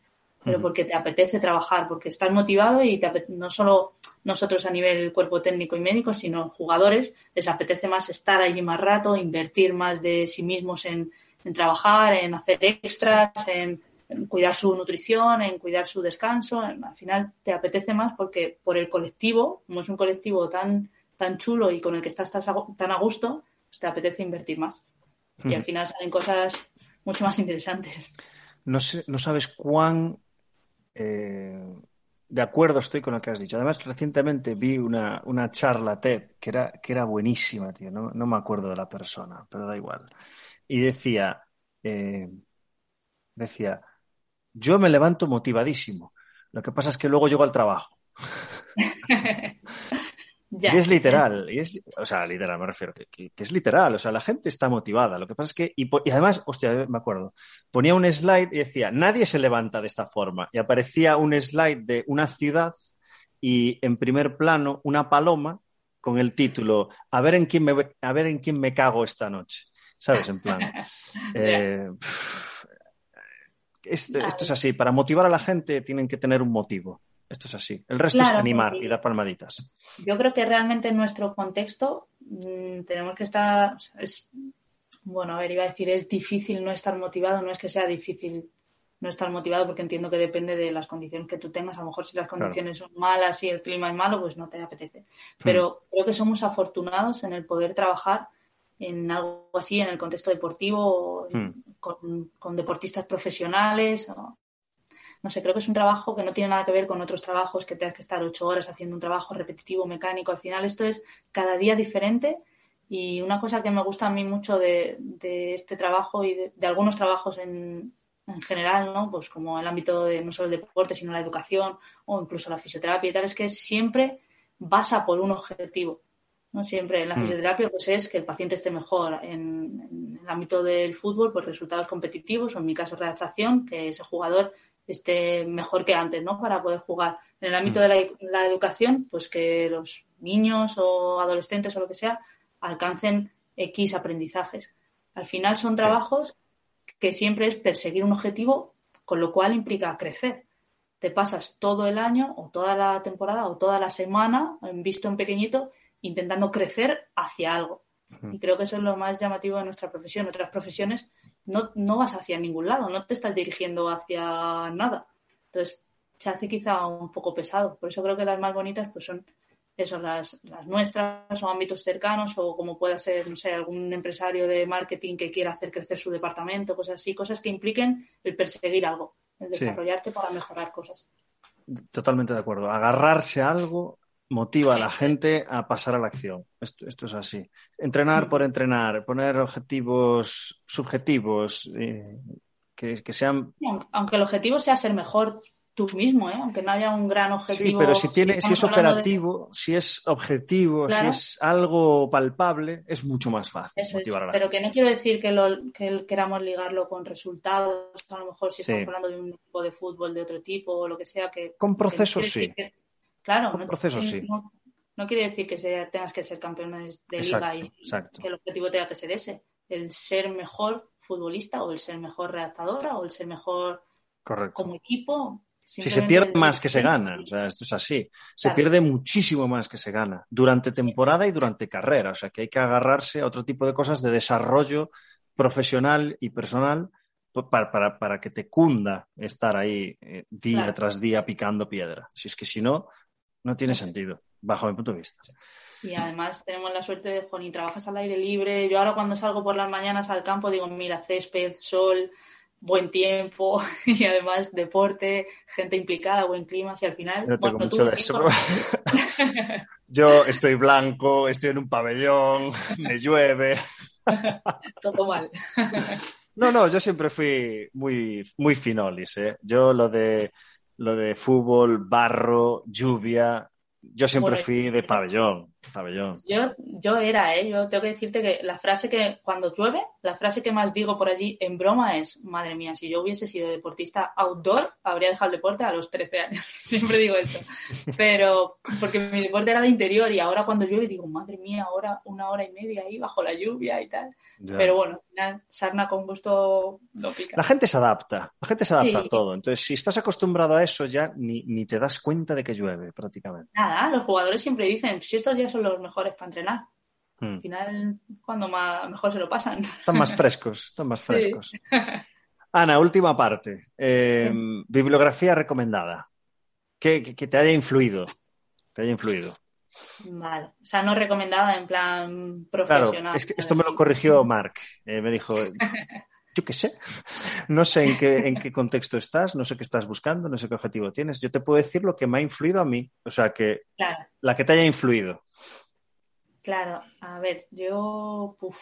Pero porque te apetece trabajar, porque estás motivado y no solo nosotros a nivel cuerpo técnico y médico, sino jugadores, les apetece más estar allí más rato, invertir más de sí mismos en, en trabajar, en hacer extras, en, cuidar su nutrición, en cuidar su descanso. al final te apetece más porque por el colectivo, como es un colectivo tan, tan chulo y con el que estás tan a gusto, pues te apetece invertir más. Y al final salen cosas mucho más interesantes. No, no sabes cuán eh, de acuerdo estoy con lo que has dicho. Además, recientemente vi una, una charla TED que era, que era buenísima, tío. No, no me acuerdo de la persona, pero da igual y decía, eh, decía, yo me levanto motivadísimo. Lo que pasa es que luego llego al trabajo. <laughs> y es literal, y es, o sea, literal, me refiero, que, que, es literal, o sea, la gente está motivada. Lo que pasa es que, y, y, además, hostia, me acuerdo, ponía un slide y decía, nadie se levanta de esta forma. Y aparecía un slide de una ciudad y en primer plano una paloma con el título, a ver en quién me, a ver en quién me cago esta noche. ¿Sabes? En plan. <laughs> eh, esto, esto, es así, para motivar a la gente tienen que tener un motivo. Esto es así. El resto claro, es animar y dar palmaditas. Yo creo que realmente en nuestro contexto mmm, tenemos que estar. Es, bueno, a ver, iba a decir, es difícil no estar motivado, no es que sea difícil no estar motivado porque entiendo que depende de las condiciones que tú tengas. A lo mejor si las condiciones claro. son malas y el clima es malo, pues no te apetece. Pero hmm. creo que somos afortunados en el poder trabajar en algo así, en el contexto deportivo, hmm. con, con, deportistas profesionales. O, no sé, creo que es un trabajo que no tiene nada que ver con otros trabajos que tengas que estar ocho horas haciendo un trabajo repetitivo, mecánico. Al final esto es cada día diferente y una cosa que me gusta a mí mucho de, de este trabajo y de, de algunos trabajos en, en, general, ¿no? Pues como el ámbito de no solo el deporte, sino la educación o incluso la fisioterapia y tal, es que siempre basa por un objetivo. ¿No? Siempre en la fisioterapia pues es que el paciente esté mejor. En, en, el ámbito del fútbol, pues resultados competitivos, o en mi caso redactación, que ese jugador esté mejor que antes, ¿no? Para poder jugar. En el ámbito de la, la, educación, pues que los niños o adolescentes o lo que sea alcancen X aprendizajes. Al final son trabajos sí. que siempre es perseguir un objetivo, con lo cual implica crecer. Te pasas todo el año o toda la temporada o toda la semana, visto en pequeñito, intentando crecer hacia algo. Y creo que eso es lo más llamativo de nuestra profesión. Otras profesiones no, no vas hacia ningún lado, no te estás dirigiendo hacia nada. Entonces, se hace quizá un poco pesado. Por eso creo que las más bonitas pues son eso, las, las nuestras o ámbitos cercanos o como pueda ser, no sé, algún empresario de marketing que quiera hacer crecer su departamento, cosas así, cosas que impliquen el perseguir algo, el desarrollarte sí. para mejorar cosas. Totalmente de acuerdo. Agarrarse a algo motiva a la gente a pasar a la acción. Esto, esto es así. Entrenar por entrenar, poner objetivos subjetivos eh, que, que, sean. Aunque el objetivo sea ser mejor tú mismo, ¿eh? aunque no haya un gran objetivo. Sí, pero si, tiene, si, si es operativo, de... si es objetivo, claro. si es algo palpable, es mucho más fácil Eso motivar es. a la Pero gente. que no quiero decir que, lo, que queramos ligarlo con resultados, a lo mejor si sí. estamos hablando de un equipo de fútbol de otro tipo o lo que sea. que Con procesos sí. Que, Claro, no, proceso, sí. no, no, quiere decir que sea, tengas que ser campeones de exacto, liga y exacto. que el objetivo tenga que ser ese, el ser mejor futbolista o el ser mejor redactadora o el ser mejor Correcto. como equipo. Si se pierde más que se gana, o sea, esto es así. Se claro. pierde muchísimo más que se gana durante temporada y durante carrera, o sea, que hay que agarrarse a otro tipo de cosas de desarrollo profesional y personal para, para, para, que te cunda estar ahí eh, día claro. tras día picando piedra. Si es que si no, no tiene sentido, bajo mi punto de vista. Y además tenemos la suerte de, Juan, y trabajas al aire libre. Yo ahora cuando salgo por las mañanas al campo digo, mira, césped, sol, buen tiempo <laughs> y además deporte, gente implicada, buen clima. Y al final... Yo tengo bueno, mucho de eso. <laughs> Yo estoy blanco, estoy en un pabellón, <laughs> me llueve. Todo mal. No, no, yo siempre fui muy, muy finolis, ¿eh? Yo lo de, lo de fútbol, barro, lluvia, yo siempre fui de pabellón, pabellón. Yo, yo era, ¿eh? Yo tengo que decirte que la frase que, cuando llueve, la frase que más digo por allí en broma es, madre mía, si yo hubiese sido deportista outdoor, habría dejado el deporte a los 13 años. <laughs> Siempre digo esto. Pero, porque mi deporte era de interior y ahora cuando llueve digo, madre mía, ahora una hora y media ahí bajo la lluvia y tal. Ya. Pero bueno, al final, sarna con gusto lo pica. La gente se adapta, la gente se adapta sí. a todo. Entonces, si estás acostumbrado a eso, ya ni, ni te das cuenta de que llueve prácticamente. Nada, los jugadores siempre dicen, si estos días son los mejores para entrenar. Hmm. Al final, cuando más, mejor se lo pasan. Están más frescos, están más <laughs> frescos. Sí. <laughs> Ana, última parte. Eh, sí. Bibliografía recomendada. Que, que, que, te haya influido. Te haya influido. Vale. O sea, no recomendada en plan profesional. Claro, es que esto me lo corrigió Mark. Eh, me dijo, <laughs> yo qué sé, no sé en qué, en qué contexto estás, no sé qué estás buscando, no sé qué objetivo tienes. Yo te puedo decir lo que me ha influido a mí, o sea, que claro. la que te haya influido. Claro, a ver, yo uf,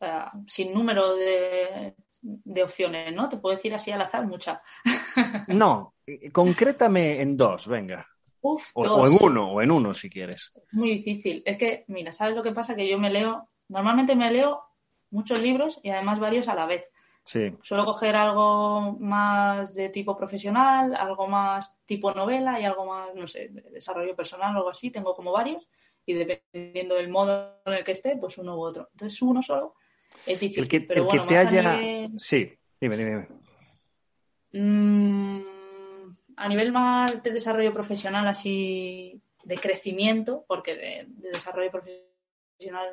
uh, sin número de, de, opciones, ¿no? Te puedo decir así al azar mucha. <laughs> no, concrétame en dos, venga. o, en uno, o en uno si quieres. muy difícil. Es que, mira, ¿sabes lo que pasa? Que yo me leo, normalmente me leo muchos libros y además varios a la vez. Sí. Suelo coger algo más de tipo profesional, algo más tipo novela y algo más, no sé, de desarrollo personal o algo así. Tengo como varios y dependiendo del modo en el que esté, pues uno u otro. Entonces, uno solo es difícil. El que, pero el que bueno, te más haya... nivel- Sí, dime, dime. dime. Mm, a nivel más de desarrollo profesional, así de crecimiento, porque de, de desarrollo profesional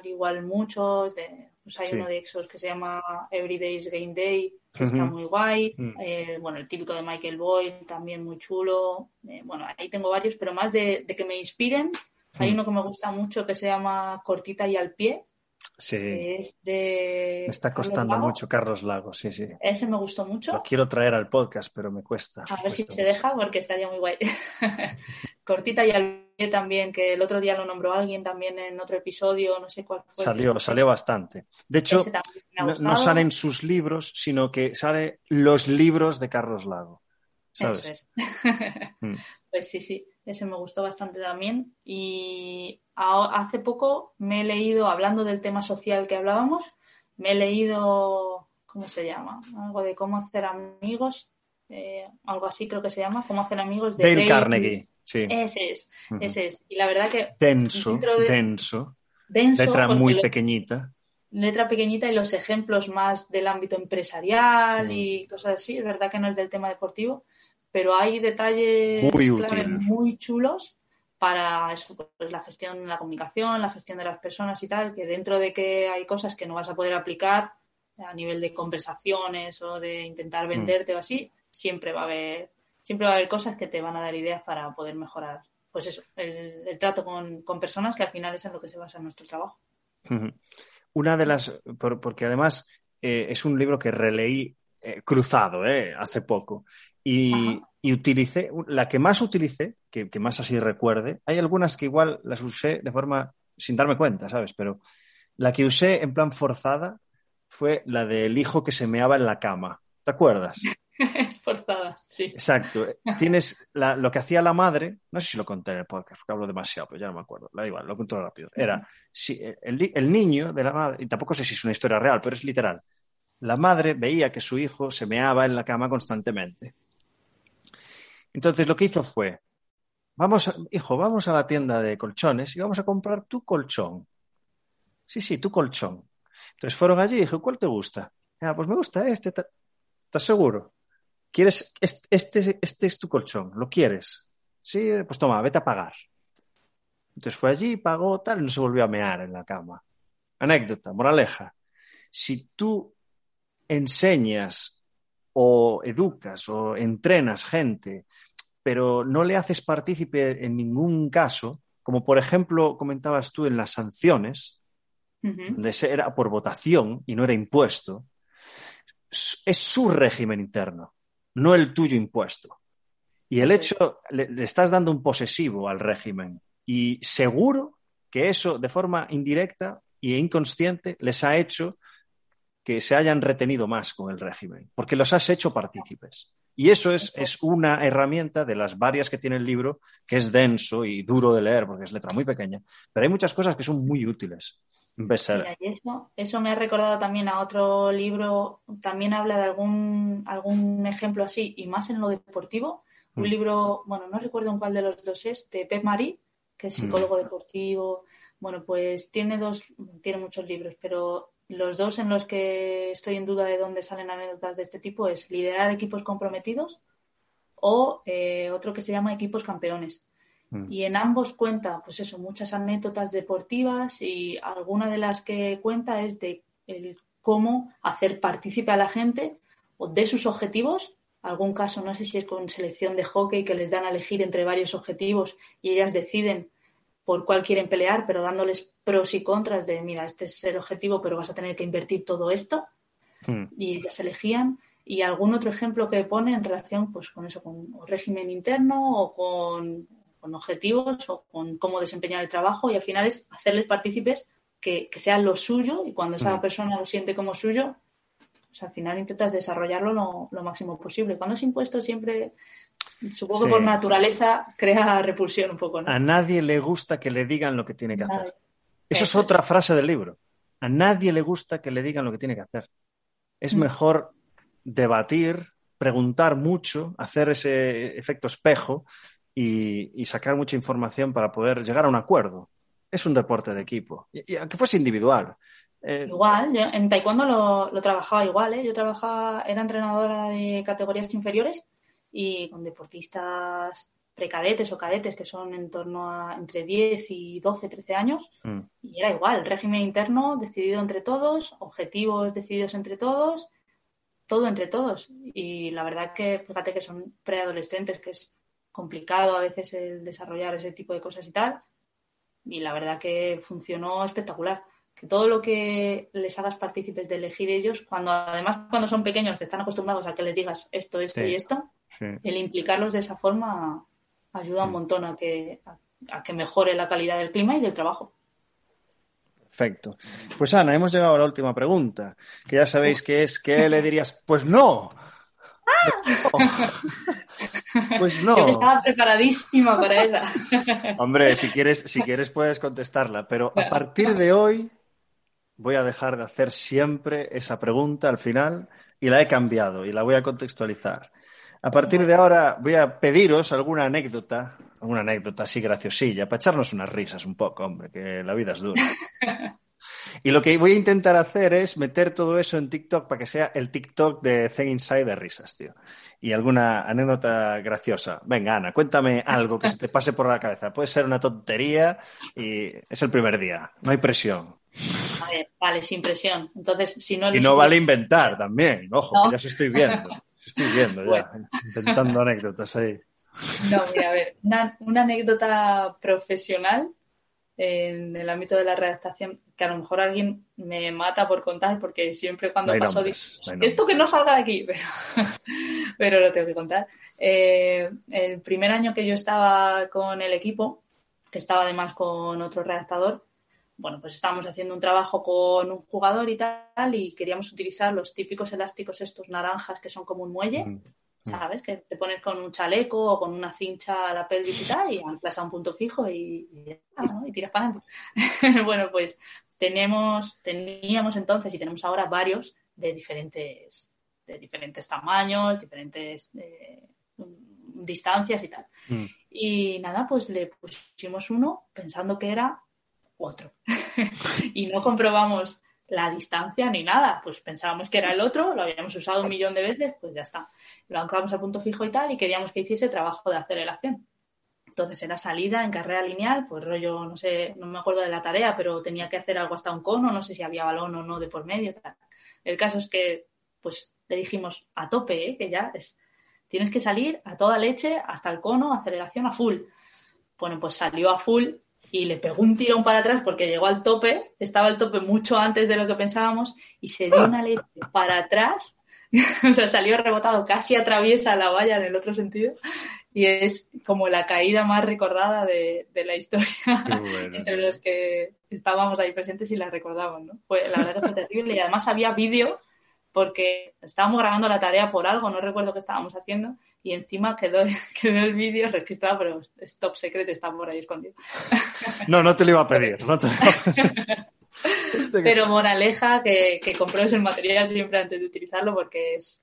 igual muchos, de, pues hay Sí. uno de Exos que se llama Everyday's Game Day, que está muy guay, Mm. Eh, bueno, el típico de Michael Boyle, también muy chulo, Eh, bueno, ahí tengo varios, pero más de, de que me inspiren, hay Mm. uno que me gusta mucho que se llama Cortita y al pie, Sí, es de... me está Carlos costando Lago. mucho Carlos Lago, sí, sí. Ese me gustó mucho. Lo quiero traer al podcast, pero me cuesta. A ver si se deja porque estaría muy guay. <laughs> Cortita y al pie también, que el otro día lo nombró alguien también en otro episodio, no sé cuál fue. Salió, salió bastante. De hecho, no, no salen sus libros, sino que salen los libros de Carlos Lago. ¿Sabes? Eso es. <laughs> Mm. Pues sí, sí, ese me gustó bastante también. Y a- hace poco me he leído, hablando del tema social que hablábamos, me he leído, ¿cómo se llama? Algo de cómo hacer amigos, eh, algo así creo que se llama, cómo hacer amigos de Dale Dale- Carnegie, sí. Ese es, ese es. Y la verdad que Denso, de- denso. denso, Letra muy lo- pequeñita. letra pequeñita y los ejemplos más del ámbito empresarial Mm. y cosas así. Es verdad que no es del tema deportivo, pero hay detalles Muy clave muy chulos para eso, pues, la gestión de la comunicación, la gestión de las personas y tal, que dentro de que hay cosas que no vas a poder aplicar a nivel de conversaciones o de intentar venderte o así, siempre va a haber siempre va a haber cosas que te van a dar ideas para poder mejorar pues eso, el, el trato con, con personas que al final es en lo que se basa nuestro trabajo. Una de las, por- porque además eh, es un libro que releí eh, cruzado eh, hace poco y, y utilicé, la que más utilicé, que, que más así recuerde, hay algunas que igual las usé de forma sin darme cuenta, ¿sabes? Pero la que usé en plan forzada fue la del hijo que se meaba en la cama. ¿Te acuerdas? <laughs> Sí. Exacto. <laughs> Tienes la- lo que hacía la madre, no sé si lo conté en el podcast, porque hablo demasiado, pero ya no me acuerdo. Da igual, lo cuento rápido. Era si, el, ni- el niño de la madre, y tampoco sé si es una historia real, pero es literal. La madre veía que su hijo se meaba en la cama constantemente. Entonces lo que hizo fue, vamos, hijo, vamos a la tienda de colchones y vamos a comprar tu colchón. Sí, sí, tu colchón. Entonces fueron allí y dijo, ¿cuál te gusta? Ah, pues me gusta este. ¿Estás seguro? ¿Quieres este, este, es tu colchón? ¿Lo quieres? Sí, pues toma, vete a pagar. Entonces fue allí, pagó tal y no se volvió a mear en la cama. Anécdota, moraleja. Si tú enseñas o educas o entrenas gente, pero no le haces partícipe en ningún caso, como por ejemplo comentabas tú en las sanciones, Ujú. donde se- era por votación y no era impuesto, es su régimen interno, no el tuyo impuesto. Y el hecho, le, le estás dando un posesivo al régimen y seguro que eso de forma indirecta e inconsciente les ha hecho que se hayan retenido más con el régimen, porque los has hecho partícipes. Y eso es, es una herramienta de las varias que tiene el libro, que es denso y duro de leer, porque es letra muy pequeña, pero hay muchas cosas que son muy útiles. Un. Mira, y eso, eso me ha recordado también a otro libro, también habla de algún, algún ejemplo así, y más en lo deportivo. Un Mm. libro, bueno, no recuerdo en cuál de los dos es, de Pep Marí, que es psicólogo deportivo. Bueno, pues tiene dos, tiene muchos libros, pero los dos en los que estoy en duda de dónde salen anécdotas de este tipo es Liderar equipos comprometidos o eh, otro que se llama Equipos campeones. Mm. Y en ambos cuenta, pues eso, muchas anécdotas deportivas y alguna de las que cuenta es de el cómo hacer partícipe a la gente o de sus objetivos. Algún caso, no sé si es con selección de hockey que les dan a elegir entre varios objetivos y ellas deciden por cuál quieren pelear, pero dándoles pros y contras de, mira, este es el objetivo, pero vas a tener que invertir todo esto Mm. y ellas elegían. Y algún otro ejemplo que pone en relación pues, con eso, con régimen interno o con, con objetivos o con cómo desempeñar el trabajo y al final es hacerles partícipes que, que sea lo suyo y cuando esa Mm. persona lo siente como suyo, sea, al final intentas desarrollarlo lo, máximo posible. Cuando es impuesto siempre, supongo que por naturaleza, crea repulsión un poco. A nadie le gusta que le digan lo que tiene que hacer. Eso es otra frase del libro. A nadie le gusta que le digan lo que tiene que hacer. Es mm. mejor debatir, preguntar mucho, hacer ese efecto espejo y, sacar mucha información para poder llegar a un acuerdo. Es un deporte de equipo, y, aunque fuese individual. Eh, igual, yo en taekwondo lo, trabajaba igual, ¿eh? yo trabajaba, era entrenadora de categorías inferiores y con deportistas precadetes o cadetes que son en torno a entre 10 y 12, 13 años mm. y era igual, régimen interno decidido entre todos, objetivos decididos entre todos, todo entre todos y la verdad que fíjate que son preadolescentes que es complicado a veces el desarrollar ese tipo de cosas y tal. Y la verdad que funcionó espectacular. Que todo lo que les hagas partícipes de elegir ellos, cuando además cuando son pequeños, que están acostumbrados a que les digas esto, esto y esto, el implicarlos de esa forma ayuda un montón a que, a que mejore la calidad del clima y del trabajo. Perfecto. Pues Ana, hemos llegado a la última pregunta, que ya sabéis que es, ¿qué le dirías? Pues no. <laughs> Pues no. Yo estaba preparadísima para esa. Hombre, si quieres, si quieres puedes contestarla, pero a partir de hoy voy a dejar de hacer siempre esa pregunta al final y la he cambiado y la voy a contextualizar. A partir de ahora voy a pediros alguna anécdota, alguna anécdota así graciosilla, para echarnos unas risas un poco, hombre, que la vida es dura. <laughs> Y lo que voy a intentar hacer es meter todo eso en TikTok para que sea el TikTok de Zen Inside de risas, tío. Y alguna anécdota graciosa. Venga, Ana, cuéntame algo que se te pase por la cabeza. Puede ser una tontería y es el primer día. No hay presión. vale, sin presión. Entonces, si no... Y no vale inventar también. Ojo, que ya se estoy viendo. estoy viendo ya, intentando anécdotas ahí. No, mira, a ver, una anécdota profesional en el ámbito de la redactación que a lo mejor alguien me mata por contar porque siempre cuando paso esto que no salga de aquí, <laughs> pero, lo tengo que contar. Eh, el primer año que yo estaba con el equipo, que estaba además con otro redactador, bueno, pues estábamos haciendo un trabajo con un jugador y tal, y queríamos utilizar los típicos elásticos estos naranjas que son como un muelle. Mm. ¿sabes? Que te pones con un chaleco o con una cincha a la pelvis y tal, y anclas a un punto fijo y, y, tiras para adelante. <laughs> bueno, pues tenemos, teníamos entonces y tenemos ahora varios de diferentes, de diferentes tamaños, diferentes eh, distancias y tal. Mm. Y nada, pues le pusimos uno pensando que era otro. <laughs> y no comprobamos la distancia ni nada. Pues pensábamos que era el otro, lo habíamos usado un millón de veces, pues ya está. Lo anclamos a punto fijo y tal y queríamos que hiciese trabajo de aceleración. Entonces era salida en carrera lineal, pues rollo, no sé, no me acuerdo de la tarea, pero tenía que hacer algo hasta un cono, no sé si había balón o no de por medio. Tal. El caso es que, pues le dijimos a tope, ¿eh? que ya es, tienes que salir a toda leche hasta el cono, aceleración a full. Bueno, pues salió a full y le pegó un tirón para atrás porque llegó al tope, estaba al tope mucho antes de lo que pensábamos y se dio una leche para atrás, <laughs> o sea, salió rebotado, casi atraviesa la valla en el otro sentido y es como la caída más recordada de, la historia <laughs> entre los que estábamos ahí presentes y la recordamos, ¿no? Fue, la verdad que fue terrible y además había vídeo porque estábamos grabando la tarea por algo, no recuerdo qué estábamos haciendo y encima quedó, <laughs> quedó el vídeo registrado, pero es top secret, está por ahí escondido. No, no te lo iba a pedir. Este pero moraleja que, que compruebes el material siempre antes de utilizarlo porque es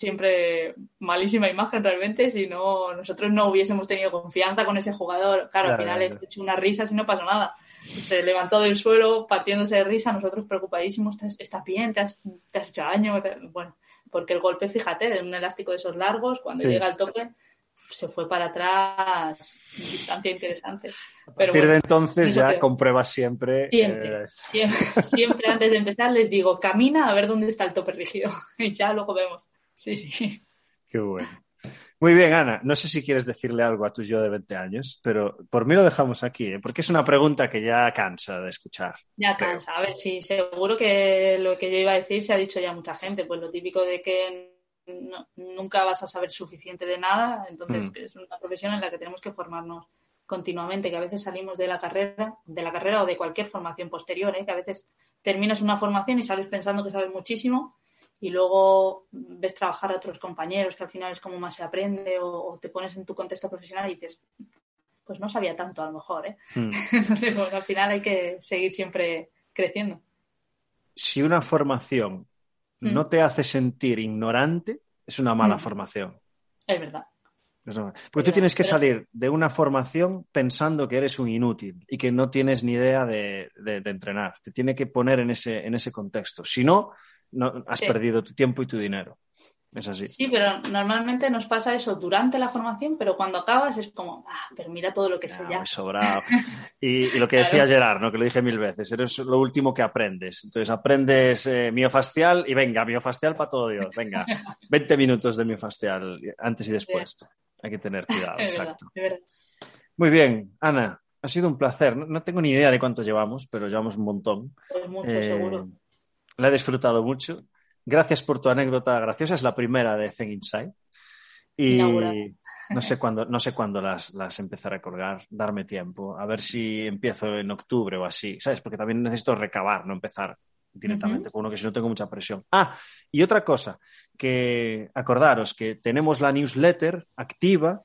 siempre malísima imagen realmente si no nosotros no hubiésemos tenido confianza con ese jugador. Claro, al final he hecho una risa y no pasó nada. Se levantó del suelo partiéndose de risa, nosotros preocupadísimos, ¿estás, bien? ¿Te has, te has hecho daño? Bueno, porque el golpe, fíjate, de un elástico de esos largos, cuando llega al tope, se fue para atrás, distancia interesante. A partir de entonces ya compruebas siempre. Siempre, siempre, siempre antes de empezar les digo, camina a ver dónde está el tope rígido <laughs> y ya luego vemos. Sí, sí. Qué bueno. Muy bien, Ana. No sé si quieres decirle algo a tu yo de 20 años, pero por mí lo dejamos aquí, ¿eh? porque es una pregunta que ya cansa de escuchar. Ya cansa. A ver, sí, seguro que lo que yo iba a decir se ha dicho ya mucha gente. Pues lo típico de que nunca vas a saber suficiente de nada. Entonces, mm. es una profesión en la que tenemos que formarnos continuamente, que a veces salimos de la carrera, de la carrera o de cualquier formación posterior, ¿eh? que a veces terminas una formación y sales pensando que sabes muchísimo y luego ves trabajar a otros compañeros, que al final es como más se aprende, o, te pones en tu contexto profesional y dices, pues no sabía tanto a lo mejor, ¿eh? Hmm. <laughs> Entonces, pues, al final hay que seguir siempre creciendo. Si una formación hmm. no te hace sentir ignorante, es una mala hmm. formación. Es verdad. Porque tú tienes que salir de una formación pensando que eres un inútil y que no tienes ni idea de, entrenar. Te tiene que poner en ese, en ese contexto. Si no, no has perdido tu tiempo y tu dinero. Es así. Sí, pero normalmente nos pasa eso durante la formación, pero cuando acabas es como, ah, pero mira todo lo que sé ya. Sobrado. <laughs> Y, lo que decía Gerard, ¿no? que lo dije mil veces, eres lo último que aprendes. Entonces aprendes eh, miofascial y venga, miofascial para todo Dios. Venga, <laughs> 20 minutos de miofascial antes y después. Hay que tener cuidado, <laughs> exacto. Muy bien, Ana, ha sido un placer. No, tengo ni idea de cuánto llevamos, pero llevamos un montón. Pues mucho, eh, seguro. La he disfrutado mucho. Gracias por tu anécdota graciosa. Es la primera de Zen Inside. Y no sé cuándo, no sé cuándo las, las empezaré a colgar, darme tiempo. A ver si empiezo en octubre o así, ¿sabes? Porque también necesito recabar, no empezar directamente con uno que si no tengo mucha presión. Ah, y otra cosa, que acordaros que tenemos la newsletter activa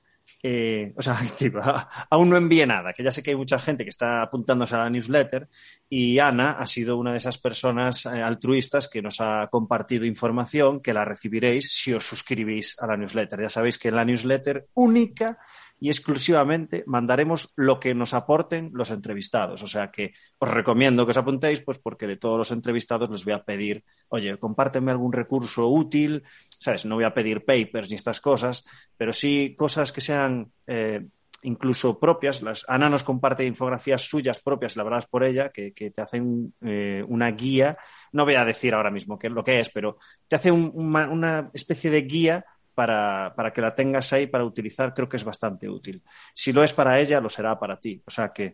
eh, o sea, <laughs> activa. <laughs> Aún no envié nada, que ya sé que hay mucha gente que está apuntándose a la newsletter y Ana ha sido una de esas personas eh, altruistas que nos ha compartido información que la recibiréis si os suscribís a la newsletter. Ya sabéis que en la newsletter única y exclusivamente mandaremos lo que nos aporten los entrevistados. O sea que os recomiendo que os apuntéis, pues porque de todos los entrevistados les voy a pedir, oye, compárteme algún recurso útil, ¿sabes? No voy a pedir papers ni estas cosas, pero sí cosas que sean eh, incluso propias. Las, Ana nos comparte infografías suyas propias, elaboradas por ella, que, te hacen eh, una guía. No voy a decir ahora mismo qué, lo que es, pero te hace una especie de guía para, que la tengas ahí para utilizar, creo que es bastante útil. Si lo es para ella, lo será para ti. O sea que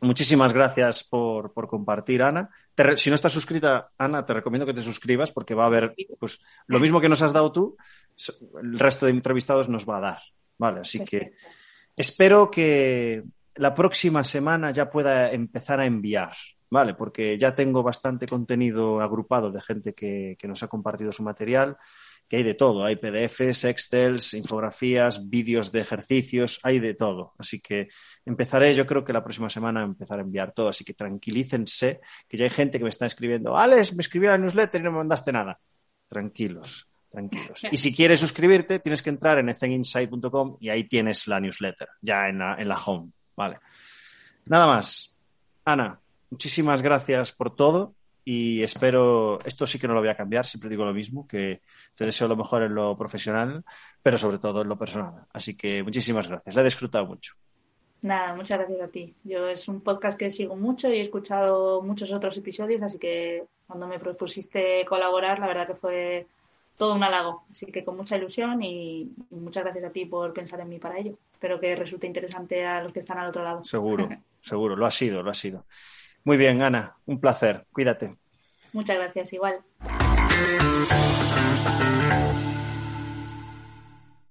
muchísimas gracias por, compartir, Ana. si no estás suscrita, Ana, te recomiendo que te suscribas porque va a haber pues, lo mismo que nos has dado tú, el resto de entrevistados nos va a dar. Vale, así que espero que la próxima semana ya pueda empezar a enviar. Vale, porque ya tengo bastante contenido agrupado de gente que, que nos ha compartido su material que hay de todo. Hay PDFs, Excels, infografías, vídeos de ejercicios, hay de todo. Así que empezaré, yo creo que la próxima semana a empezar a enviar todo. Así que tranquilícense, que ya hay gente que me está escribiendo, Alex, me escribió la newsletter y no me mandaste nada. Tranquilos, tranquilos. <laughs> Y si quieres suscribirte, tienes que entrar en ethaninsight.com y ahí tienes la newsletter, ya en la, en la home. Vale. Nada más. Ana, muchísimas gracias por todo y espero, esto sí que no lo voy a cambiar, siempre digo lo mismo, que te deseo lo mejor en lo profesional, pero sobre todo en lo personal. Así que muchísimas gracias, la he disfrutado mucho. Nada, muchas gracias a ti. Yo es un podcast que sigo mucho y he escuchado muchos otros episodios, así que cuando me propusiste colaborar, la verdad que fue todo un halago. Así que con mucha ilusión y muchas gracias a ti por pensar en mí para ello. Espero que resulte interesante a los que están al otro lado. Seguro, <laughs> seguro, lo ha sido, lo ha sido. Muy bien, Ana, un placer. Cuídate. Muchas gracias, igual.